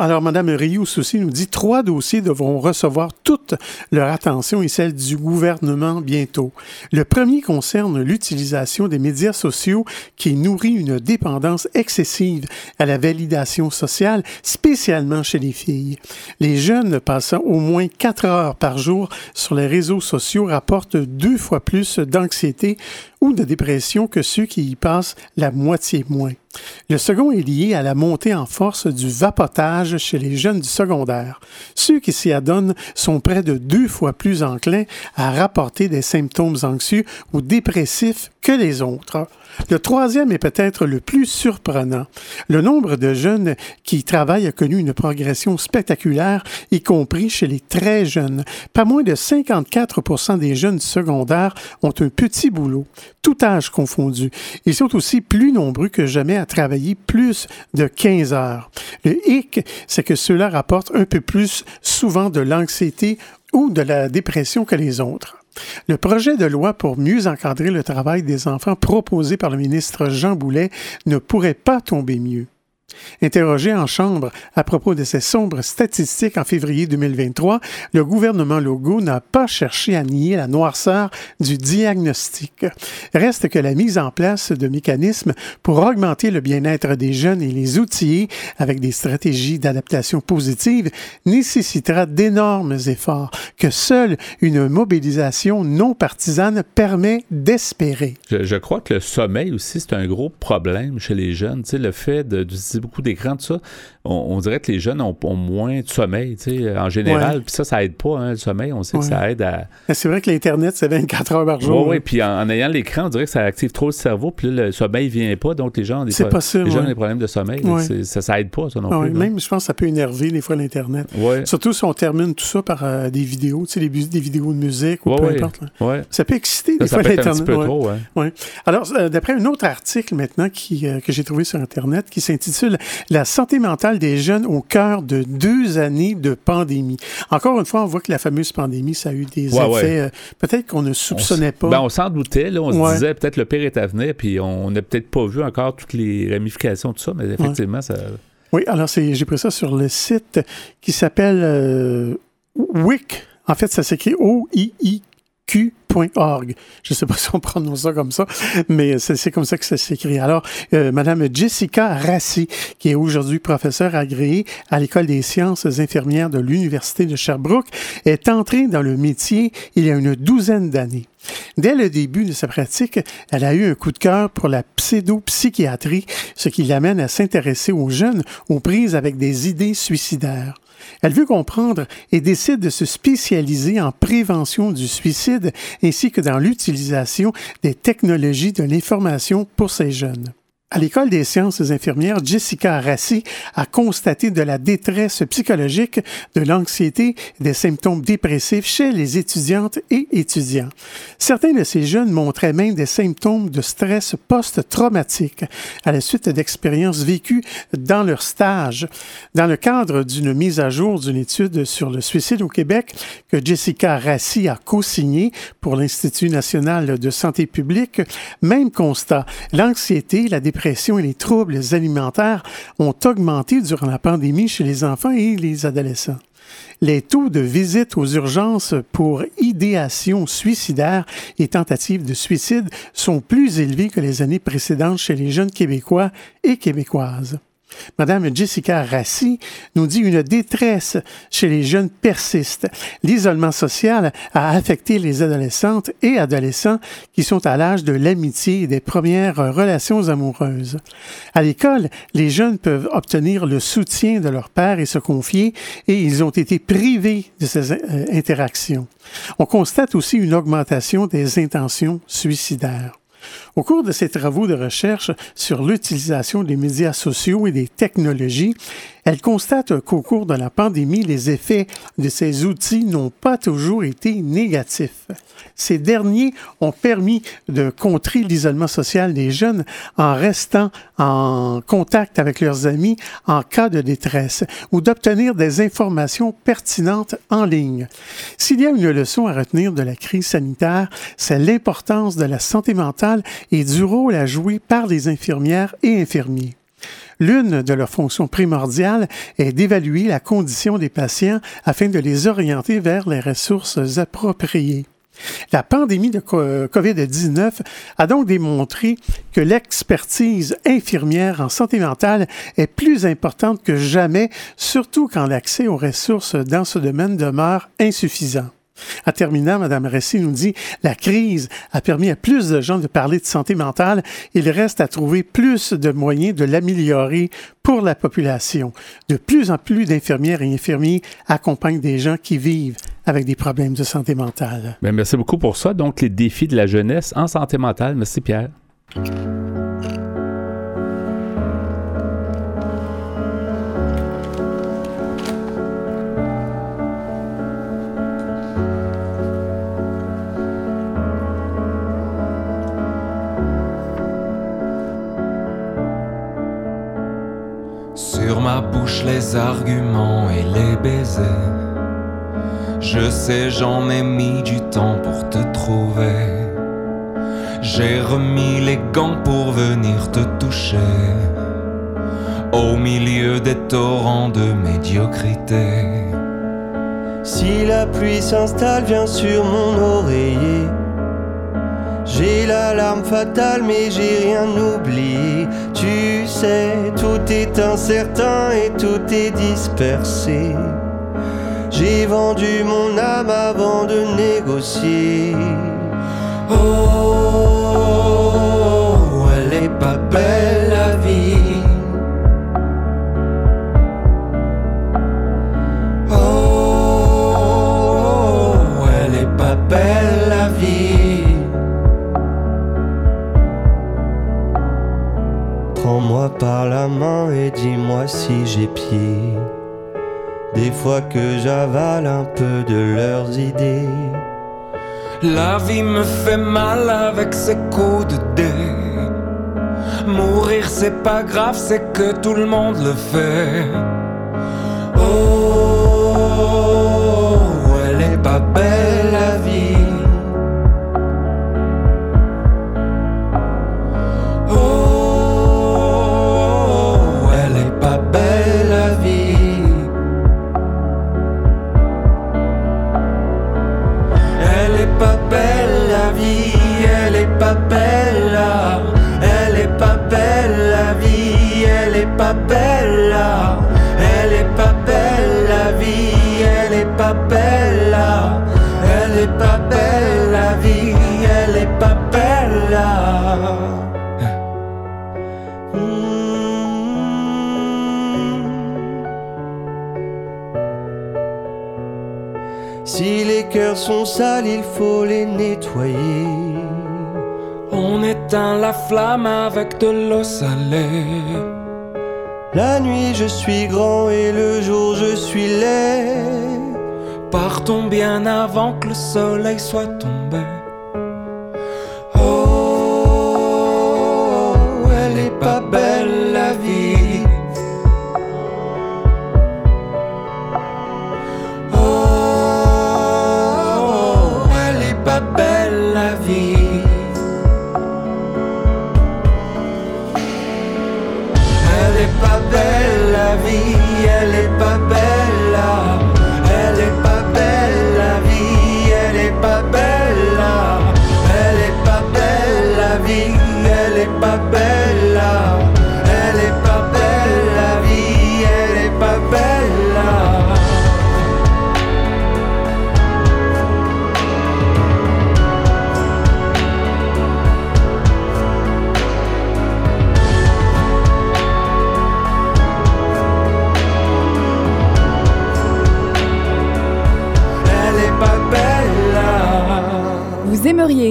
Alors, Mme Rioux aussi nous dit trois dossiers devront recevoir toute leur attention et celle du gouvernement bientôt. Le premier concerne l'utilisation des médias sociaux qui nourrit une dépendance excessive à la validation sociale, spécialement chez les filles. Les jeunes passant au moins quatre heures par jour sur les réseaux sociaux rapportent deux fois plus d'anxiété ou de dépression que ceux qui y passent la moitié moins. Le second est lié à la montée en force du vapotage chez les jeunes du secondaire. Ceux qui s'y adonnent sont près de deux fois plus enclins à rapporter des symptômes anxieux ou dépressifs que les autres. Le troisième est peut-être le plus surprenant. Le nombre de jeunes qui y travaillent a connu une progression spectaculaire, y compris chez les très jeunes. Pas moins de 54% des jeunes du secondaire ont un petit boulot, tout âge confondu. Ils sont aussi plus nombreux que jamais à travailler plus de 15 heures. Le hic, c'est que cela rapporte un peu plus souvent de l'anxiété ou de la dépression que les autres. Le projet de loi pour mieux encadrer le travail des enfants proposé par le ministre Jean Boulet ne pourrait pas tomber mieux. Interrogé en Chambre à propos de ces sombres statistiques en février 2023, le gouvernement Legault n'a pas cherché à nier la noirceur du diagnostic. Reste que la mise en place de mécanismes pour augmenter le bien-être des jeunes et les outiller avec des stratégies d'adaptation positive nécessitera d'énormes efforts que seule une mobilisation non partisane permet d'espérer. Je, crois que le sommeil aussi, c'est un gros problème chez les jeunes. Tu sais, le fait de- beaucoup d'écran, tout ça, on, on dirait que les jeunes ont, ont moins de sommeil, tu sais, en général. Puis ça, ça aide pas, hein, le sommeil. On sait que ça aide à... Mais C'est vrai que l'Internet, c'est 24 heures par jour. Oui, oui, puis en, en ayant l'écran, on dirait que ça active trop le cerveau, puis là, le sommeil vient pas, donc les gens ont des, pro- possible, les gens ont des problèmes de sommeil. Ouais. Ça, ça aide pas, ça non Ah oui, plus. même, je pense que ça peut énerver des fois l'Internet. Ouais. Surtout si on termine tout ça par euh, des vidéos, tu sais, des, vidéos de musique ou Ouais, peu importe. Ça peut exciter Ça, des ça fois peut être un l'Internet. petit peu ouais. trop, ouais. Ouais. Alors, euh, d'après un autre article maintenant qui, euh, que j'ai trouvé sur Internet qui s'intitule La santé mentale des jeunes au cœur de deux années de pandémie. Encore une fois, on voit que la fameuse pandémie, ça a eu des Ouais, effets ouais. euh, peut-être qu'on ne soupçonnait pas. Ben, on s'en doutait, là, on Ouais. se disait peut-être le pire est à venir, puis on n'a peut-être pas vu encore toutes les ramifications de ça, mais effectivement, ça. Oui, alors j'ai pris ça sur le site qui s'appelle euh, WIC. En fait, ça s'écrit Je ne sais pas *laughs* si on prononce ça comme ça, mais c'est, c'est comme ça que ça s'écrit. Alors, euh, Madame Jessica Rassi, qui est aujourd'hui professeure agréée à l'École des sciences infirmières de l'Université de Sherbrooke, est entrée dans le métier il y a une douzaine d'années. Dès le début de sa pratique, elle a eu un coup de cœur pour la pseudo-psychiatrie, ce qui l'amène à s'intéresser aux jeunes aux prises avec des idées suicidaires. Elle veut comprendre et décide de se spécialiser en prévention du suicide ainsi que dans l'utilisation des technologies de l'information pour ces jeunes. À l'École des sciences infirmières, Jessica Rassi a constaté de la détresse psychologique, de l'anxiété, des symptômes dépressifs chez les étudiantes et étudiants. Certains de ces jeunes montraient même des symptômes de stress post-traumatique à la suite d'expériences vécues dans leur stage. Dans le cadre d'une mise à jour d'une étude sur le suicide au Québec que Jessica Rassi a co-signée pour l'Institut national de santé publique, même constat, l'anxiété, la dépression et les troubles alimentaires ont augmenté durant la pandémie chez les enfants et les adolescents. Les taux de visite aux urgences pour idéation suicidaire et tentatives de suicide sont plus élevés que les années précédentes chez les jeunes Québécois et Québécoises. Madame Jessica Rassi nous dit une détresse chez les jeunes persiste. L'isolement social a affecté les adolescentes et adolescents qui sont à l'âge de l'amitié et des premières relations amoureuses. À l'école, les jeunes peuvent obtenir le soutien de leur père et se confier et ils ont été privés de ces euh, interactions. On constate aussi une augmentation des intentions suicidaires. Au cours de ces travaux de recherche sur l'utilisation des médias sociaux et des technologies, elle constate qu'au cours de la pandémie, les effets de ces outils n'ont pas toujours été négatifs. Ces derniers ont permis de contrer l'isolement social des jeunes en restant en contact avec leurs amis en cas de détresse ou d'obtenir des informations pertinentes en ligne. S'il y a une leçon à retenir de la crise sanitaire, c'est l'importance de la santé mentale et du rôle à jouer par les infirmières et infirmiers. L'une de leurs fonctions primordiales est d'évaluer la condition des patients afin de les orienter vers les ressources appropriées. La pandémie de co- COVID-19 a donc démontré que l'expertise infirmière en santé mentale est plus importante que jamais, surtout quand l'accès aux ressources dans ce domaine demeure insuffisant. En terminant, Mme Ressy nous dit La crise a permis à plus de gens de parler de santé mentale. Il reste à trouver plus de moyens de l'améliorer pour la population. De plus en plus d'infirmières et infirmiers accompagnent des gens qui vivent avec des problèmes de santé mentale. Ben, merci beaucoup pour ça. Donc, les défis de la jeunesse en santé mentale. Merci, Pierre. Les arguments et les baisers. Je sais, j'en ai mis du temps pour te trouver. J'ai remis les gants pour venir te toucher. Au milieu des torrents de médiocrité. Si la pluie s'installe, viens sur mon oreiller. J'ai l'alarme fatale, mais j'ai rien oublié. Tu sais, tout est incertain et tout est dispersé. J'ai vendu mon âme avant de négocier. Oh, Prends-moi par la main et dis-moi si j'ai pied. Des fois que j'avale un peu de leurs idées. La vie me fait mal avec ses coups de dé. Mourir c'est pas grave, c'est que tout le monde le fait. Oh, La nuit, je suis grand et le jour, je suis laid. Partons bien avant que le soleil soit tombé.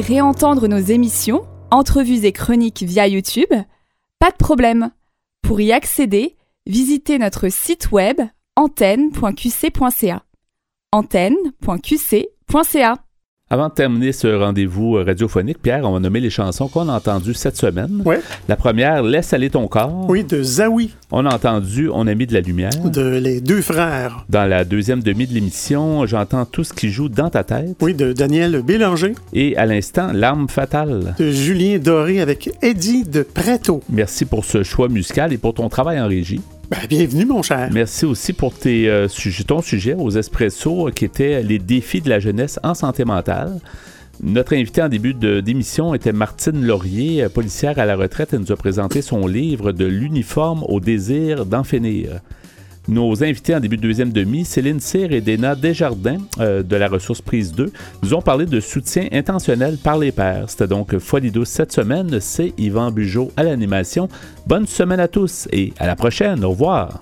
Réentendre nos émissions, entrevues et chroniques via YouTube, pas de problème. Pour y accéder, visitez notre site web antenne.qc.ca. antenne.qc.ca. Avant de terminer ce rendez-vous euh, radiophonique, Pierre, on va nommer les chansons qu'on a entendues cette semaine. Ouais. La première, Laisse aller ton corps. Oui, de Zawi. On a entendu On a mis de la lumière. De Les Deux Frères. Dans la deuxième demi de l'émission, j'entends tout ce qui joue dans ta tête. Oui, de Daniel Bélanger. Et à l'instant, L'arme fatale. De Julien Doré avec Eddie de Preto. Merci pour ce choix musical et pour ton travail en régie. Ben, bienvenue, mon cher. Merci aussi pour euh, ton sujet aux espressos euh, qui était les défis de la jeunesse en santé mentale. Notre invité en début d'émission était Martine Laurier, euh, policière à la retraite. Elle nous a présenté son livre De l'uniforme au désir d'en finir. Nos invités en début de deuxième demi, Céline Cyr et Dena Desjardins euh, de la ressource prise 2, nous ont parlé de soutien intentionnel par les pairs. C'était donc Folie douce cette semaine. C'est Yvan Bugeaud à l'animation. Bonne semaine à tous et à la prochaine. Au revoir.